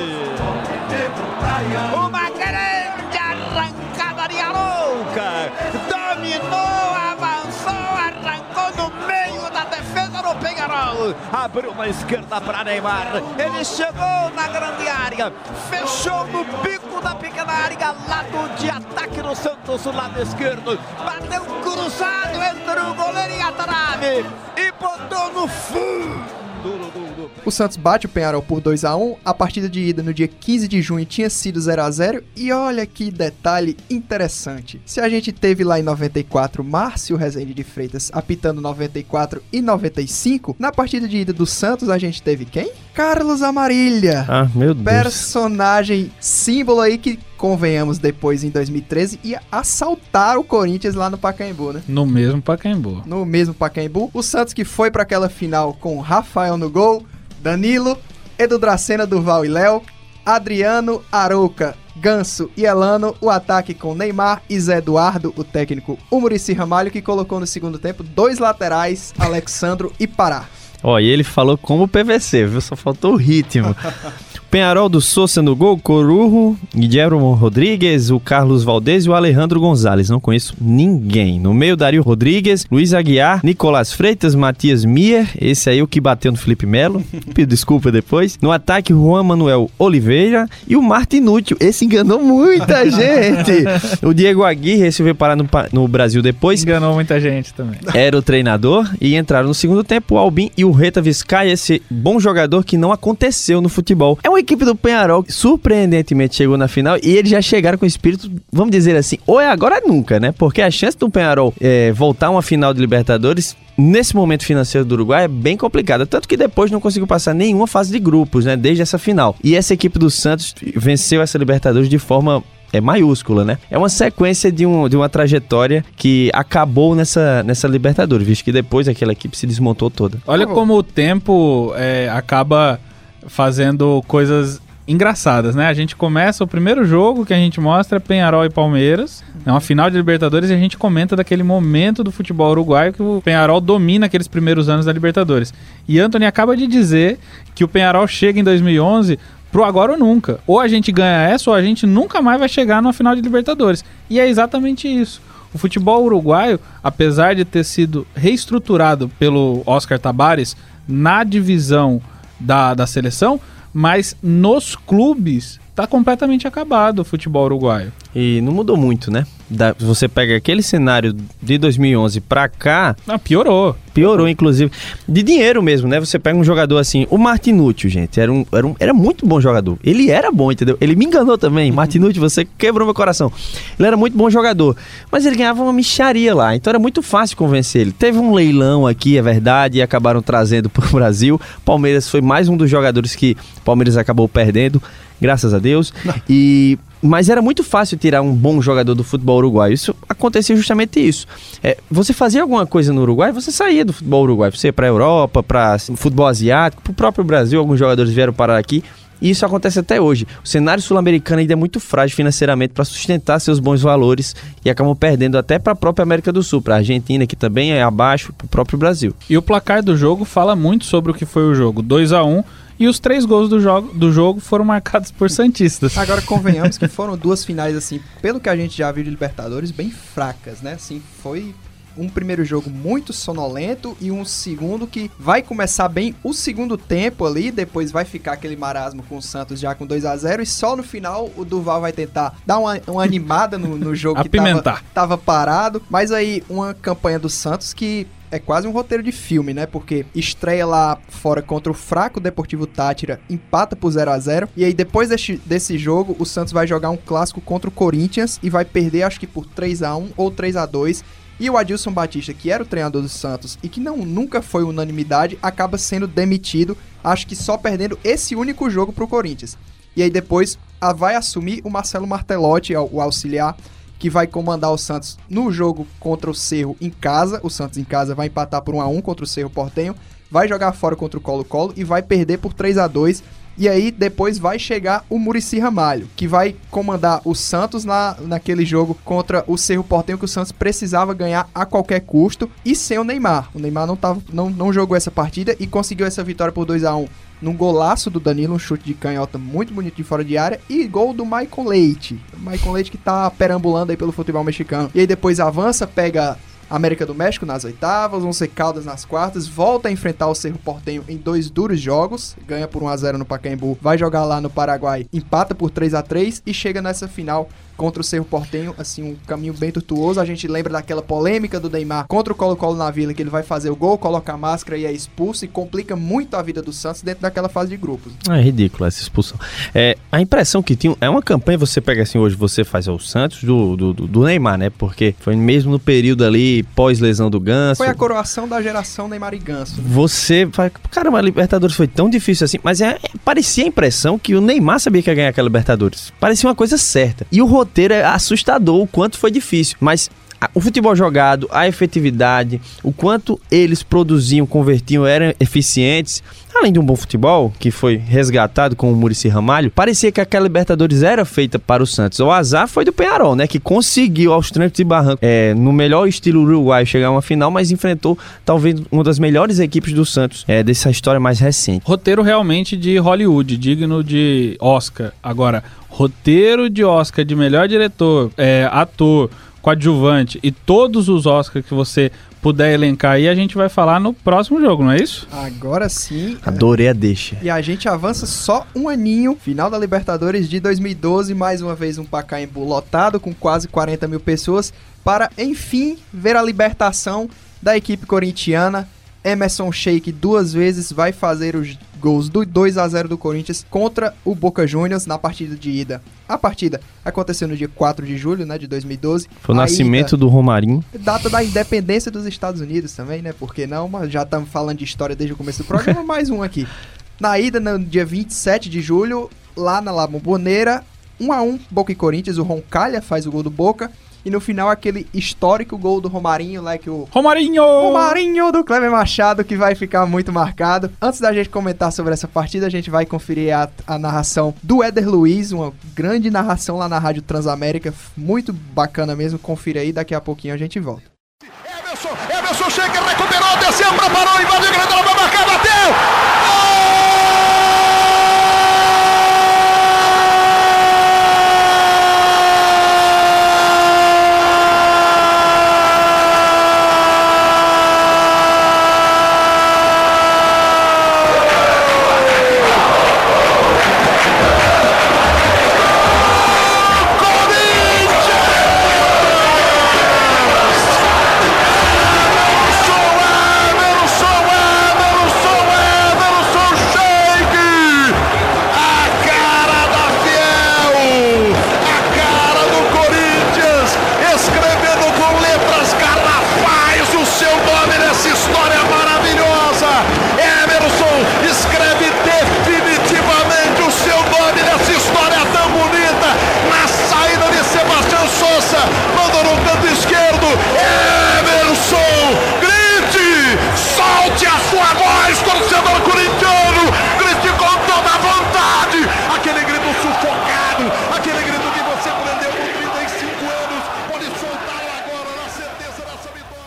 Uma grande arrancada de Arouca. Dominou, avançou, arrancou no meio da defesa do Penharol. Abriu na esquerda para Neymar. Ele chegou na grande área. Fechou no bico da pequena área. Lado de ataque do Santos, o lado esquerdo. Bateu cruzado entre o goleiro e a trave. E botou no fundo do do O Santos bate o Penharol por 2 a 1 A partida de ida no dia 15 de junho tinha sido 0 a 0 E olha que detalhe interessante. Se a gente teve lá em 94 Márcio Rezende de Freitas apitando 94 e 95, na partida de ida do Santos a gente teve quem? Carlos Amarilha. Ah, meu Deus. Personagem símbolo aí que, convenhamos, depois em 2013 ia assaltar o Corinthians lá no Pacaembu, né? No mesmo Pacaembu. no mesmo Pacaembu. O Santos que foi para aquela final com Rafael no gol, Danilo, Edu Dracena, Durval e Léo, Adriano, Arouca, Ganso e Elano, o ataque com Neymar e Zé Eduardo, o técnico, o Murici Ramalho que colocou no segundo tempo dois laterais, Alexandro e Pará. Ó, e ele falou como PVC, viu? Só faltou o ritmo. <laughs> Penharol do Souza no gol, Corujo, Guilherme Rodrigues, o Carlos Valdez e o Alejandro Gonzalez. Não conheço ninguém. No meio, Dario Rodrigues, Luiz Aguiar, Nicolás Freitas, Matias Mier, esse aí o que bateu no Felipe Melo. <laughs> Pido desculpa depois. No ataque, Juan Manuel Oliveira e o Marta Inútil. Esse enganou muita <laughs> gente. O Diego Aguirre, esse veio parar no, no Brasil depois. Enganou muita gente também. Era o treinador e entraram no segundo tempo o Albin e o Reta Vizcaya, esse bom jogador que não aconteceu no futebol. É uma equipe do Penharol que surpreendentemente chegou na final e eles já chegaram com o espírito, vamos dizer assim, ou é agora ou é nunca, né? Porque a chance do Penharol é, voltar a uma final de Libertadores nesse momento financeiro do Uruguai é bem complicada, tanto que depois não conseguiu passar nenhuma fase de grupos, né, desde essa final. E essa equipe do Santos venceu essa Libertadores de forma é maiúscula, né? É uma sequência de, um, de uma trajetória que acabou nessa, nessa Libertadores, visto que depois aquela equipe se desmontou toda. Olha como o tempo é, acaba fazendo coisas engraçadas, né? A gente começa o primeiro jogo que a gente mostra Penharol e Palmeiras. É uma final de Libertadores e a gente comenta daquele momento do futebol uruguaio que o Penharol domina aqueles primeiros anos da Libertadores. E Anthony acaba de dizer que o Penharol chega em 2011 pro agora ou nunca. Ou a gente ganha essa ou a gente nunca mais vai chegar numa final de Libertadores. E é exatamente isso. O futebol uruguaio, apesar de ter sido reestruturado pelo Oscar Tabares na divisão da, da seleção, mas nos clubes tá completamente acabado o futebol uruguaio. E não mudou muito, né? Da, você pega aquele cenário de 2011 pra cá. Ah, piorou. Piorou, inclusive. De dinheiro mesmo, né? Você pega um jogador assim. O Martinúcio, gente, era, um, era, um, era muito bom jogador. Ele era bom, entendeu? Ele me enganou também. Uhum. Martinúcio, você quebrou meu coração. Ele era muito bom jogador. Mas ele ganhava uma micharia lá. Então era muito fácil convencer ele. Teve um leilão aqui, é verdade, e acabaram trazendo <laughs> pro Brasil. Palmeiras foi mais um dos jogadores que Palmeiras acabou perdendo graças a Deus. <laughs> E mas era muito fácil tirar um bom jogador do futebol uruguaio. Isso acontecia justamente isso. É, você fazia alguma coisa no Uruguai, você saía do futebol uruguaio. Você ia para a Europa, para assim, futebol asiático, para o próprio Brasil. Alguns jogadores vieram parar aqui. E isso acontece até hoje. O cenário sul-americano ainda é muito frágil financeiramente para sustentar seus bons valores e acabam perdendo até para a própria América do Sul, para a Argentina, que também é abaixo, para o próprio Brasil. E o placar do jogo fala muito sobre o que foi o jogo. 2 a 1 um, e os três gols do jogo, do jogo foram marcados por Santistas. Agora, convenhamos que <laughs> foram duas finais, assim, pelo que a gente já viu de Libertadores, bem fracas, né? Assim, foi um primeiro jogo muito sonolento e um segundo que vai começar bem o segundo tempo ali, depois vai ficar aquele marasmo com o Santos já com 2 a 0 e só no final o Duval vai tentar dar uma, uma animada no, no jogo <laughs> que tava, tava parado, mas aí uma campanha do Santos que é quase um roteiro de filme, né? Porque estreia lá fora contra o fraco Deportivo Tátira, empata por 0 a 0 e aí depois desse, desse jogo, o Santos vai jogar um clássico contra o Corinthians e vai perder acho que por 3 a 1 ou 3 a 2 e o Adilson Batista, que era o treinador do Santos e que não nunca foi unanimidade, acaba sendo demitido, acho que só perdendo esse único jogo pro Corinthians. E aí depois vai assumir o Marcelo Martelotti, o auxiliar, que vai comandar o Santos no jogo contra o Cerro em casa. O Santos em casa vai empatar por 1 a 1 contra o Cerro Portenho, vai jogar fora contra o Colo-Colo e vai perder por 3 a 2 e aí depois vai chegar o Murici Ramalho, que vai comandar o Santos na, naquele jogo contra o Cerro Portenho, que o Santos precisava ganhar a qualquer custo, e sem o Neymar. O Neymar não, tava, não, não jogou essa partida e conseguiu essa vitória por 2 a 1 num golaço do Danilo, um chute de canhota muito bonito de fora de área, e gol do Michael Leite. O Michael Leite que tá perambulando aí pelo futebol mexicano. E aí depois avança, pega América do México nas oitavas, vão ser Caldas nas quartas, volta a enfrentar o Cerro Portenho em dois duros jogos, ganha por 1 a 0 no Pacaembu, vai jogar lá no Paraguai, empata por 3 a 3 e chega nessa final contra o Cerro Portenho, assim, um caminho bem tortuoso. A gente lembra daquela polêmica do Neymar contra o Colo-Colo na Vila, que ele vai fazer o gol, coloca a máscara e é expulso e complica muito a vida do Santos dentro daquela fase de grupos. É ridículo essa expulsão. É, a impressão que tinha, é uma campanha, você pega assim, hoje você faz o Santos do, do, do Neymar, né? Porque foi mesmo no período ali, pós-lesão do Ganso. Foi a coroação da geração Neymar e Ganso. Né? Você vai, caramba, a Libertadores foi tão difícil assim, mas é, é, parecia a impressão que o Neymar sabia que ia ganhar aquela Libertadores. Parecia uma coisa certa. E o roteiro é assustador o quanto foi difícil. Mas o futebol jogado, a efetividade, o quanto eles produziam, convertiam, eram eficientes. Além de um bom futebol, que foi resgatado com o Murici Ramalho, parecia que aquela Libertadores era feita para o Santos. O azar foi do Penharol, né? Que conseguiu, aos trancos e barrancos, é, no melhor estilo uruguaio, chegar a uma final, mas enfrentou talvez uma das melhores equipes do Santos é, dessa história mais recente. Roteiro realmente de Hollywood, digno de Oscar. Agora, roteiro de Oscar de melhor diretor, é, ator, coadjuvante e todos os Oscars que você puder elencar aí, a gente vai falar no próximo jogo, não é isso? Agora sim. Adorei a deixa. E a gente avança só um aninho. Final da Libertadores de 2012, mais uma vez um Pacaembu lotado com quase 40 mil pessoas para, enfim, ver a libertação da equipe corintiana Emerson Sheik duas vezes vai fazer os gols do 2 a 0 do Corinthians contra o Boca Juniors na partida de ida. A partida aconteceu no dia 4 de julho, né, de 2012. Foi o nascimento ida, do Romarinho. Data da independência dos Estados Unidos também, né? Porque não, mas já estamos falando de história desde o começo do programa, <laughs> mais um aqui. Na ida, no dia 27 de julho, lá na La Bombonera, 1 a 1 Boca e Corinthians, o Roncalha faz o gol do Boca. E no final, aquele histórico gol do Romarinho, lá que o Romarinho! Romarinho do Cleber Machado, que vai ficar muito marcado. Antes da gente comentar sobre essa partida, a gente vai conferir a, a narração do Éder Luiz, uma grande narração lá na Rádio Transamérica, muito bacana mesmo. Confira aí, daqui a pouquinho a gente volta. Emerson, Emerson chega, recuperou, desceu, preparou, invadiu, grande,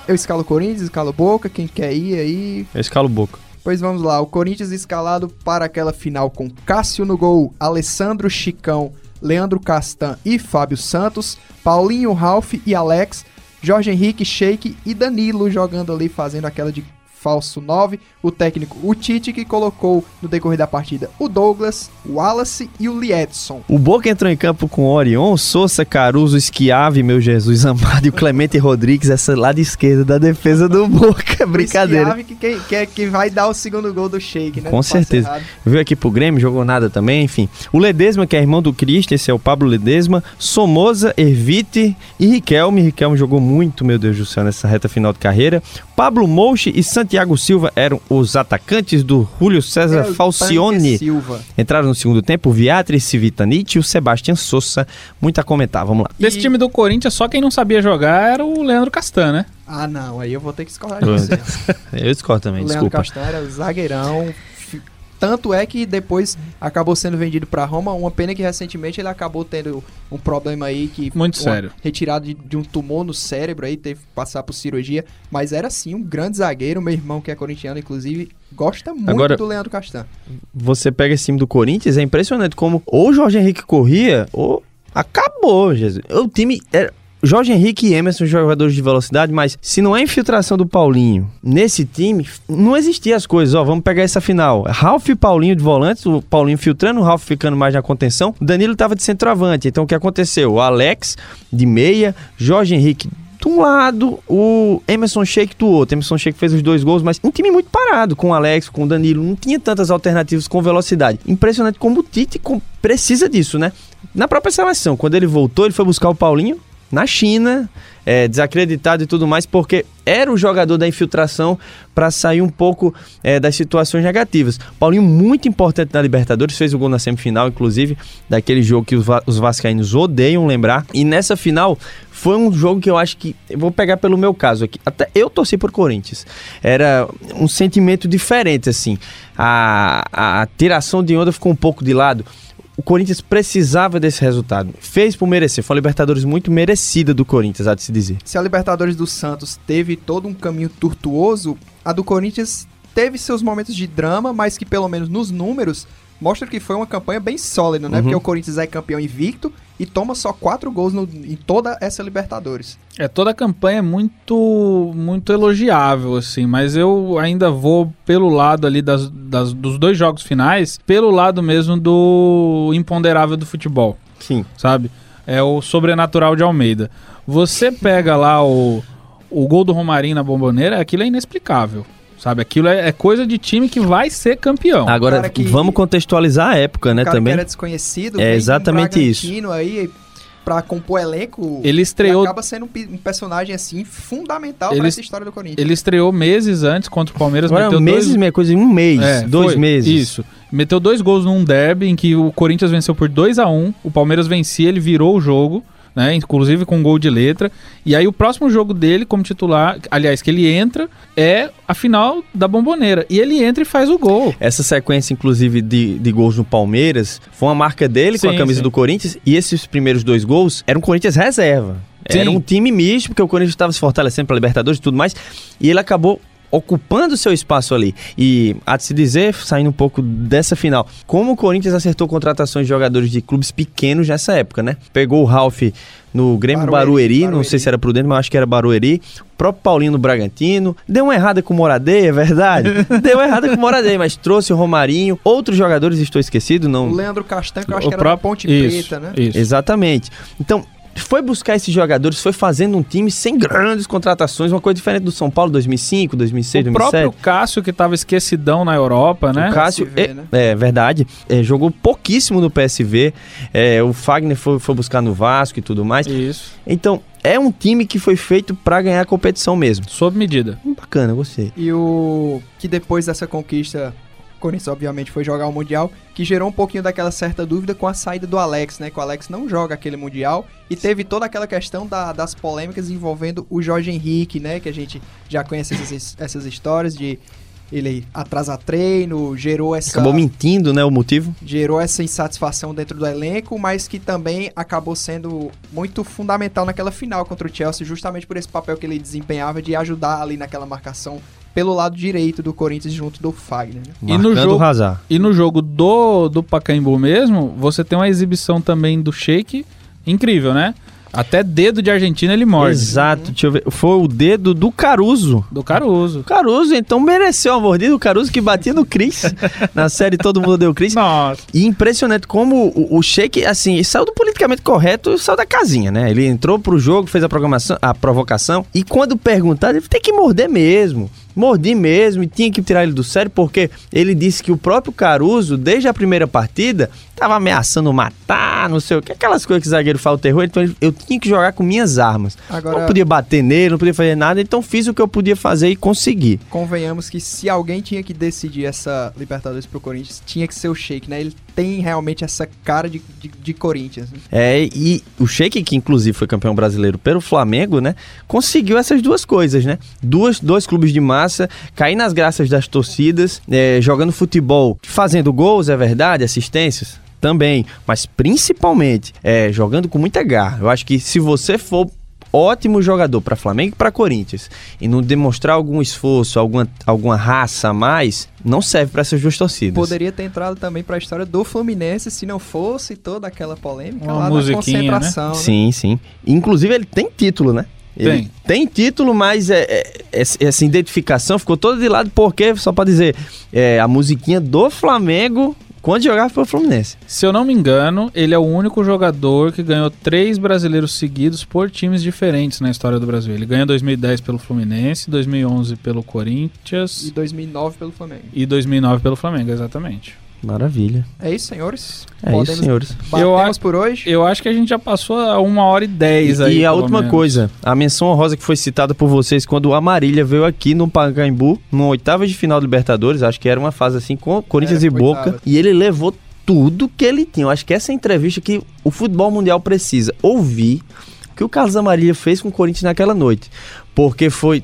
Eu escalo o Corinthians, escalo Boca, quem quer ir aí. Eu escalo boca. Pois vamos lá, o Corinthians escalado para aquela final com Cássio no gol, Alessandro Chicão, Leandro Castan e Fábio Santos, Paulinho, Ralph e Alex, Jorge Henrique, Sheik e Danilo jogando ali, fazendo aquela de falso 9, o técnico o Tite que colocou no decorrer da partida o Douglas, o Wallace e o Liedson. O Boca entrou em campo com Orion, Souza, Caruso, Esquiave, meu Jesus <laughs> amado, e o Clemente Rodrigues, essa lado esquerdo da defesa do <laughs> Boca. Brincadeira. Esquiave que, que, que, que vai dar o segundo gol do Sheik, né? Com certeza. Veio aqui pro Grêmio, jogou nada também, enfim. O Ledesma, que é irmão do Cristo, esse é o Pablo Ledesma. Somoza, Ervite e Riquelme. Riquelme jogou muito, meu Deus do céu, nessa reta final de carreira. Pablo Mouche e Santiago Silva eram os atacantes do Julio César o Falcione. Entraram no segundo tempo o Viatri, Civitanite e o Sebastião Souza. Muito a comentar, vamos lá. Desse time do Corinthians, só quem não sabia jogar era o Leandro Castan, né? Ah, não, aí eu vou ter que discordar de você. Eu discordo também, O Leandro desculpa. Castan era zagueirão. Tanto é que depois acabou sendo vendido pra Roma. Uma pena que recentemente ele acabou tendo um problema aí que. Muito uma sério. Retirada de, de um tumor no cérebro aí, teve que passar por cirurgia. Mas era sim um grande zagueiro. Meu irmão, que é corintiano, inclusive, gosta muito Agora- do Leandro Castan. Você pega esse time do Corinthians, é impressionante como ou o Jorge Henrique corria, ou acabou, Jesus. O time era. Jorge Henrique e Emerson jogadores de velocidade, mas se não é infiltração do Paulinho nesse time, não existia as coisas. Ó, vamos pegar essa final. Ralf e Paulinho de volantes, o Paulinho filtrando, o Ralf ficando mais na contenção. O Danilo tava de centroavante. Então o que aconteceu? O Alex de meia, Jorge Henrique de um lado, o Emerson Sheik do outro. Emerson Sheik fez os dois gols, mas um time muito parado com o Alex, com o Danilo. Não tinha tantas alternativas com velocidade. Impressionante como o Tite precisa disso, né? Na própria seleção, quando ele voltou, ele foi buscar o Paulinho na China, é, desacreditado e tudo mais, porque era o jogador da infiltração para sair um pouco é, das situações negativas. Paulinho, muito importante na Libertadores, fez o gol na semifinal, inclusive, daquele jogo que os, va- os vascaínos odeiam lembrar. E nessa final, foi um jogo que eu acho que. Eu vou pegar pelo meu caso aqui. Até eu torci por Corinthians. Era um sentimento diferente, assim. A, a tiração de onda ficou um pouco de lado. O Corinthians precisava desse resultado. Fez por merecer. Foi uma Libertadores muito merecida do Corinthians, há de se dizer. Se a Libertadores do Santos teve todo um caminho tortuoso, a do Corinthians teve seus momentos de drama, mas que pelo menos nos números mostra que foi uma campanha bem sólida, né? Uhum. Porque o Corinthians é campeão invicto e toma só quatro gols no- em toda essa Libertadores. É, toda a campanha é muito, muito elogiável, assim, mas eu ainda vou pelo lado ali das, das- dos dois jogos finais, pelo lado mesmo do imponderável do futebol, Sim. sabe? É o sobrenatural de Almeida. Você pega lá o, o gol do Romarinho na bomboneira, aquilo é inexplicável, sabe? Aquilo é, é coisa de time que vai ser campeão. Agora, que- vamos contextualizar a época, né, o cara também. que era desconhecido, É exatamente isso. Aí pra compor elenco. Ele estreou- acaba sendo um, um personagem assim fundamental Ele- pra essa história do Corinthians. Ele estreou meses antes contra o Palmeiras, Agora, meteu meses, dois... meia coisa, em um mês, É, dois foi, meses. Isso. Meteu dois gols num derby em que o Corinthians venceu por 2 a 1 O Palmeiras vencia, ele virou o jogo. Né? Inclusive com gol de letra. E aí o próximo jogo dele como titular, aliás, que ele entra, é a final da Bomboneira. E ele entra e faz o gol. Essa sequência, inclusive, de, de gols no Palmeiras, foi uma marca dele Sim, com a camisa sim. do Corinthians. E esses primeiros dois gols eram Corinthians reserva. Sim. Era um time misto, porque o Corinthians estava se fortalecendo para Libertadores e tudo mais. E ele acabou ocupando seu espaço ali. E há de se dizer, saindo um pouco dessa final, como o Corinthians acertou contratações de jogadores de clubes pequenos nessa época, né? Pegou o Ralph no Grêmio Barueri, Barueri, não sei se era prudente, mas acho que era Barueri. O próprio Paulinho no Bragantino. Deu uma errada com o Moradeia, é verdade? <laughs> Deu uma errada com o Moradeia, mas trouxe o Romarinho. Outros jogadores, estou esquecido, não... O Leandro Castanho, que eu acho O que era próprio- da Ponte isso, Preta, né? isso. Exatamente. Então, foi buscar esses jogadores, foi fazendo um time sem grandes contratações, uma coisa diferente do São Paulo 2005, 2006, o 2007. próprio Cássio, que tava esquecidão na Europa, né? O Cássio, PSV, é, né? é verdade, é, jogou pouquíssimo no PSV. é, o Fagner foi, foi buscar no Vasco e tudo mais. Isso. Então, é um time que foi feito pra ganhar a competição mesmo. Sob medida. Bacana, gostei. E o que depois dessa conquista, o Corinthians obviamente foi jogar o Mundial, que gerou um pouquinho daquela certa dúvida com a saída do Alex, né? Que o Alex não joga aquele Mundial e teve toda aquela questão da- das polêmicas envolvendo o Jorge Henrique, né? Que a gente já conhece essas, essas histórias de ele atrasar treino, gerou essa Acabou mentindo, né, o motivo? gerou essa insatisfação dentro do elenco, mas que também acabou sendo muito fundamental naquela final contra o Chelsea, justamente por esse papel que ele desempenhava de ajudar ali naquela marcação pelo lado direito do Corinthians junto do Fagner. né? E no jogo- Hazard. E no jogo do, do Pacaembu mesmo, você tem uma exibição também do Sheik incrível, né? Até dedo de Argentina ele morde. Exato, deixa eu ver. Foi o dedo do Caruso. Do Caruso. Caruso, então, mereceu a mordida. O Caruso que batia no Cris. <laughs> na série Todo Mundo Deu Cris. Nossa. E impressionante como o, o Sheik, assim, saiu do politicamente correto, saiu da casinha, né? Ele entrou pro jogo, fez a, programação, a provocação, e quando perguntado, ele tem que morder mesmo. Mordi mesmo e tinha que tirar ele do sério, porque ele disse que o próprio Caruso, desde a primeira partida, tava ameaçando matar, não sei o que, aquelas coisas que o zagueiro fala o terror, então eu tinha que jogar com minhas armas. Agora- Não podia bater nele, não podia fazer nada, então fiz o que eu podia fazer e consegui. Convenhamos que se alguém tinha que decidir essa Libertadores pro Corinthians, tinha que ser o Sheik, né? Ele tem realmente essa cara de, de, de Corinthians. né? É, e o Sheik, que inclusive foi campeão brasileiro pelo Flamengo, né? Conseguiu essas duas coisas, né? Duas, dois clubes de massa, cair nas graças das torcidas, é, jogando futebol, fazendo gols, é verdade, assistências. Também, mas principalmente é, jogando com muita garra. Eu acho que se você for ótimo jogador para Flamengo e para Corinthians e não demonstrar algum esforço, alguma, alguma raça a mais, não serve para essas duas torcidas. Poderia ter entrado também pra história do Fluminense se não fosse toda aquela polêmica Uma lá da musiquinha, né? concentração. né? Sim, sim. Inclusive, ele tem título, né? Ele Tem. tem título, mas é, é- essa essa identificação ficou toda de lado porque, só pra dizer, é, a musiquinha do Flamengo quando jogava pelo Fluminense. Se eu não me engano, ele é o único jogador que ganhou três brasileiros seguidos por times diferentes na história do Brasil. Ele ganhou 2010 pelo Fluminense, 2011 pelo E Corinthians 2009 pelo Flamengo. e 2009 pelo Flamengo, exatamente. Maravilha. É isso, senhores? É isso, senhores. Batemos Eu acho- por hoje. Eu acho que a gente já passou a uma hora e dez aí. E a última menos. coisa, a menção honrosa que foi citada por vocês quando o Amarília veio aqui no Pacaembu, no oitava de final do Libertadores, acho que era uma fase assim com Corinthians É, e Boca, oitava. e ele levou tudo que ele tinha. Eu acho que essa é a entrevista que o futebol mundial precisa ouvir o que o Carlos Amarília fez com o Corinthians naquela noite. Porque foi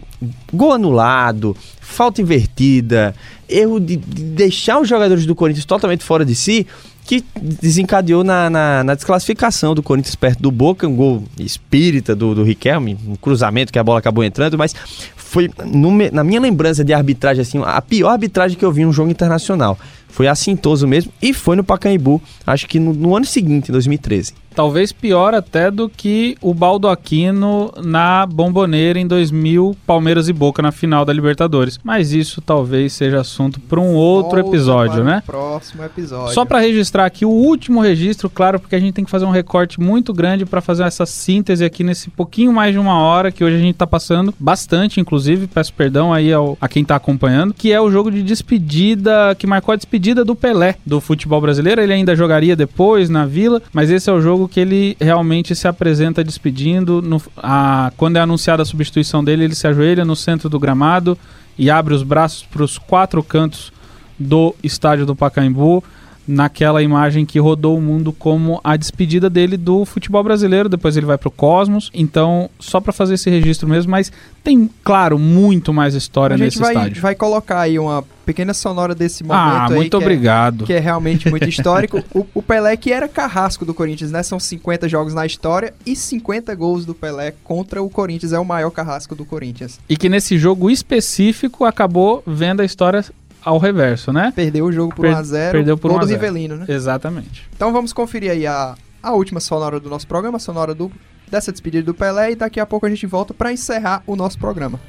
gol anulado, falta invertida, erro de, de deixar os jogadores do Corinthians totalmente fora de si, que desencadeou na, na, na desclassificação do Corinthians perto do Boca, um gol espírita do, do Riquelme, um cruzamento que a bola acabou entrando, mas foi, no na minha lembrança de arbitragem, assim, a pior arbitragem que eu vi em um jogo internacional. Foi assintoso mesmo e foi no Pacaembu, acho que no, no ano seguinte, em 2013. Talvez pior até do que o Baldo Aquino na Bomboneira em 2000, Palmeiras e Boca na final da Libertadores. Mas isso talvez seja assunto para um outro Volta episódio, para né? Próximo episódio. Só para registrar aqui o último registro, claro, porque a gente tem que fazer um recorte muito grande para fazer essa síntese aqui nesse pouquinho mais de uma hora que hoje a gente tá passando bastante, inclusive, peço perdão aí ao, a quem tá acompanhando, que é o jogo de despedida que marcou a despedida do Pelé do futebol brasileiro. Ele ainda jogaria depois na Vila, mas esse é o jogo que ele realmente se apresenta despedindo. No, a, quando é anunciada a substituição dele, ele se ajoelha no centro do gramado e abre os braços para os quatro cantos do estádio do Pacaembu. Naquela imagem que rodou o mundo como a despedida dele do futebol brasileiro. Depois ele vai para o Cosmos. Então, só para fazer esse registro mesmo, mas tem, claro, muito mais história A gente nesse vai, estádio. vai colocar aí uma pequena sonora desse momento Ah, aí, muito que é- obrigado. que é realmente muito <laughs> histórico. o, o Pelé que era carrasco do Corinthians, né? São 50 jogos na história e 50 gols do Pelé contra o Corinthians. É o maior carrasco do Corinthians. E que nesse jogo específico acabou vendo a história ao reverso, né? Perdeu o jogo por Per- 1x0. perdeu por gol 1 a do 0. Rivelino, né? Exatamente. Então vamos conferir aí a, a última sonora do nosso programa, a sonora do, dessa despedida do Pelé. E daqui a pouco a gente volta para encerrar o nosso programa.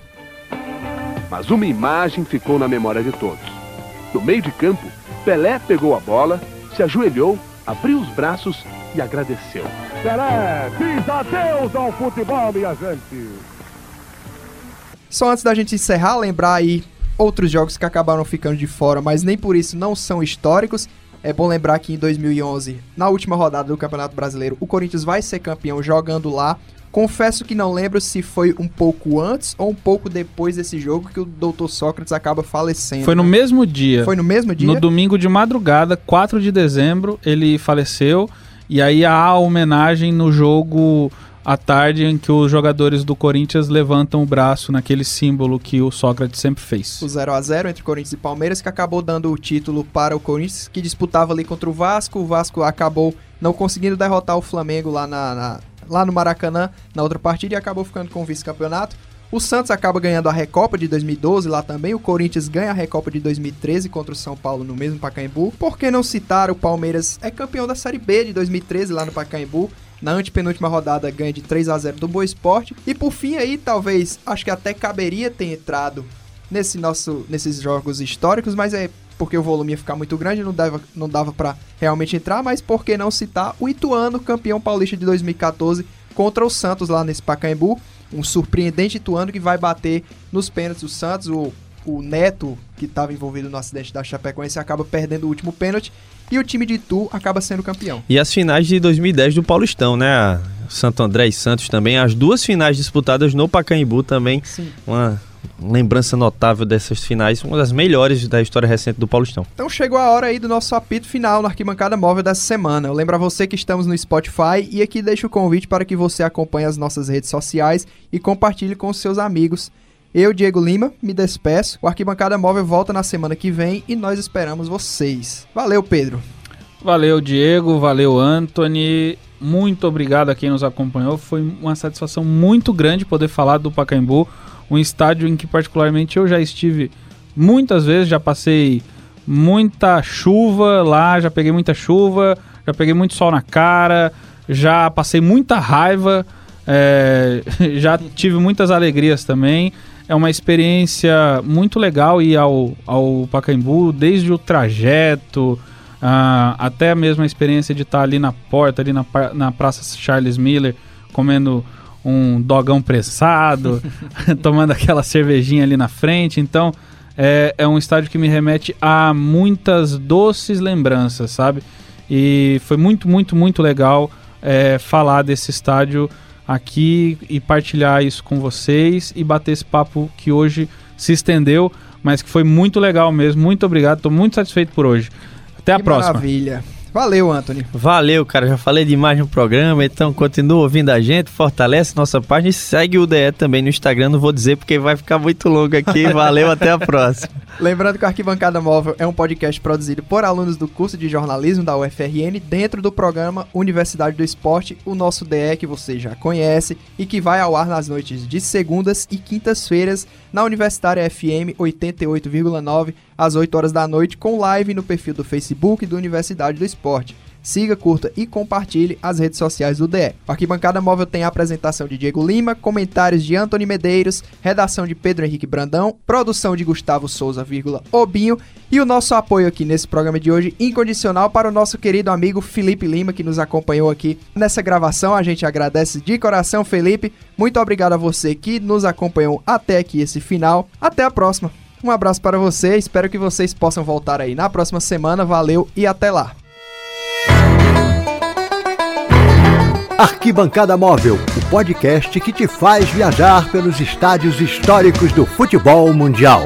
Mas uma imagem ficou na memória de todos. No meio de campo, Pelé pegou a bola, se ajoelhou, abriu os braços e agradeceu. Pelé diz adeus ao futebol, minha gente. Só antes da gente encerrar, lembrar aí outros jogos que acabaram ficando de fora, mas nem por isso não são históricos. É bom lembrar que em 2011, na última rodada do Campeonato Brasileiro, o Corinthians vai ser campeão jogando lá. Confesso que não lembro se foi um pouco antes ou um pouco depois desse jogo que o Dr. Sócrates acaba falecendo. Foi no né? mesmo dia. Foi no mesmo dia? No domingo de madrugada, 4 de dezembro, ele faleceu. E aí há a homenagem no jogo à tarde em que os jogadores do Corinthians levantam o braço naquele símbolo que o Sócrates sempre fez. o 0 a 0 entre Corinthians e Palmeiras, que acabou dando o título para o Corinthians, que disputava ali contra o Vasco. O Vasco acabou não conseguindo derrotar o Flamengo lá, na, na- lá no Maracanã na outra partida e acabou ficando com o vice-campeonato. O Santos acaba ganhando a Recopa de 2012 lá também. O Corinthians ganha a Recopa de 2013 contra o São Paulo no mesmo Pacaembu. Por que não citar o Palmeiras é campeão da Série B de 2013 lá no Pacaembu? Na antepenúltima rodada ganha de 3 a 0 do Boa Esporte. E por fim aí, talvez, acho que até caberia ter entrado nesse nosso, nesses jogos históricos, mas é porque o volume ia ficar muito grande, não dava, não dava para realmente entrar, mas por que não citar o Ituano, campeão paulista de 2014, contra o Santos lá nesse Pacaembu, um surpreendente Ituano que vai bater nos pênaltis o Santos, o, o Neto, que estava envolvido no acidente da Chapecoense, acaba perdendo o último pênalti, e o time de Itu acaba sendo campeão. E as finais de 2010 do Paulistão, né? Santo André e Santos também. As duas finais disputadas no Pacaembu também. Sim. Uma lembrança notável dessas finais. Uma das melhores da história recente do Paulistão. Então chegou a hora aí do nosso apito final na Arquibancada Móvel dessa semana. Eu lembro a você que estamos no Spotify e aqui deixo o convite para que você acompanhe as nossas redes sociais e compartilhe com os seus amigos. Eu, Diego Lima, me despeço. O Arquibancada Móvel volta na semana que vem e nós esperamos vocês. Valeu, Pedro. Valeu, Diego. Valeu, Anthony. Muito obrigado a quem nos acompanhou. Foi uma satisfação muito grande poder falar do Pacaembu, um estádio em que particularmente eu já estive muitas vezes, já passei muita chuva lá, já peguei muita chuva, já peguei muito sol na cara, já passei muita raiva, é, <laughs> já tive muitas alegrias também. É uma experiência muito legal ir ao, ao Pacaembu, desde o trajeto, ah, até mesmo a experiência de estar ali na porta, ali na, na Praça Charles Miller, comendo um dogão pressado, <laughs> <laughs> tomando aquela cervejinha ali na frente. Então, é, é um estádio que me remete a muitas doces lembranças, sabe? E foi muito, muito, muito legal é, falar desse estádio aqui e partilhar isso com vocês e bater esse papo que hoje se estendeu, mas que foi muito legal mesmo. Muito obrigado, estou muito satisfeito por hoje. Até a que próxima. Maravilha. Valeu, Anthony. Valeu, cara. Já falei demais no programa, então continua ouvindo a gente, fortalece nossa página e segue o DE também no Instagram. Não vou dizer porque vai ficar muito longo aqui. <laughs> Valeu, até a próxima. Lembrando que o Arquibancada Móvel é um podcast produzido por alunos do curso de jornalismo da UFRN dentro do programa Universidade do Esporte, o nosso DE que você já conhece e que vai ao ar nas noites de segundas e quintas-feiras na Universitária FM 88,9 às 8 horas da noite com live no perfil do Facebook do Universidade do Esporte. Siga, curta e compartilhe as redes sociais do DE. O Arquibancada Móvel tem a apresentação de Diego Lima, comentários de Antony Medeiros, redação de Pedro Henrique Brandão, produção de Gustavo Souza, vírgula, Obinho e o nosso apoio aqui nesse programa de hoje incondicional para o nosso querido amigo Felipe Lima que nos acompanhou aqui nessa gravação. A gente agradece de coração, Felipe. Muito obrigado a você que nos acompanhou até aqui esse final. Até a próxima. Um abraço para você, espero que vocês possam voltar aí na próxima semana. Valeu e até lá. Arquibancada Móvel, o podcast que te faz viajar pelos estádios históricos do futebol mundial.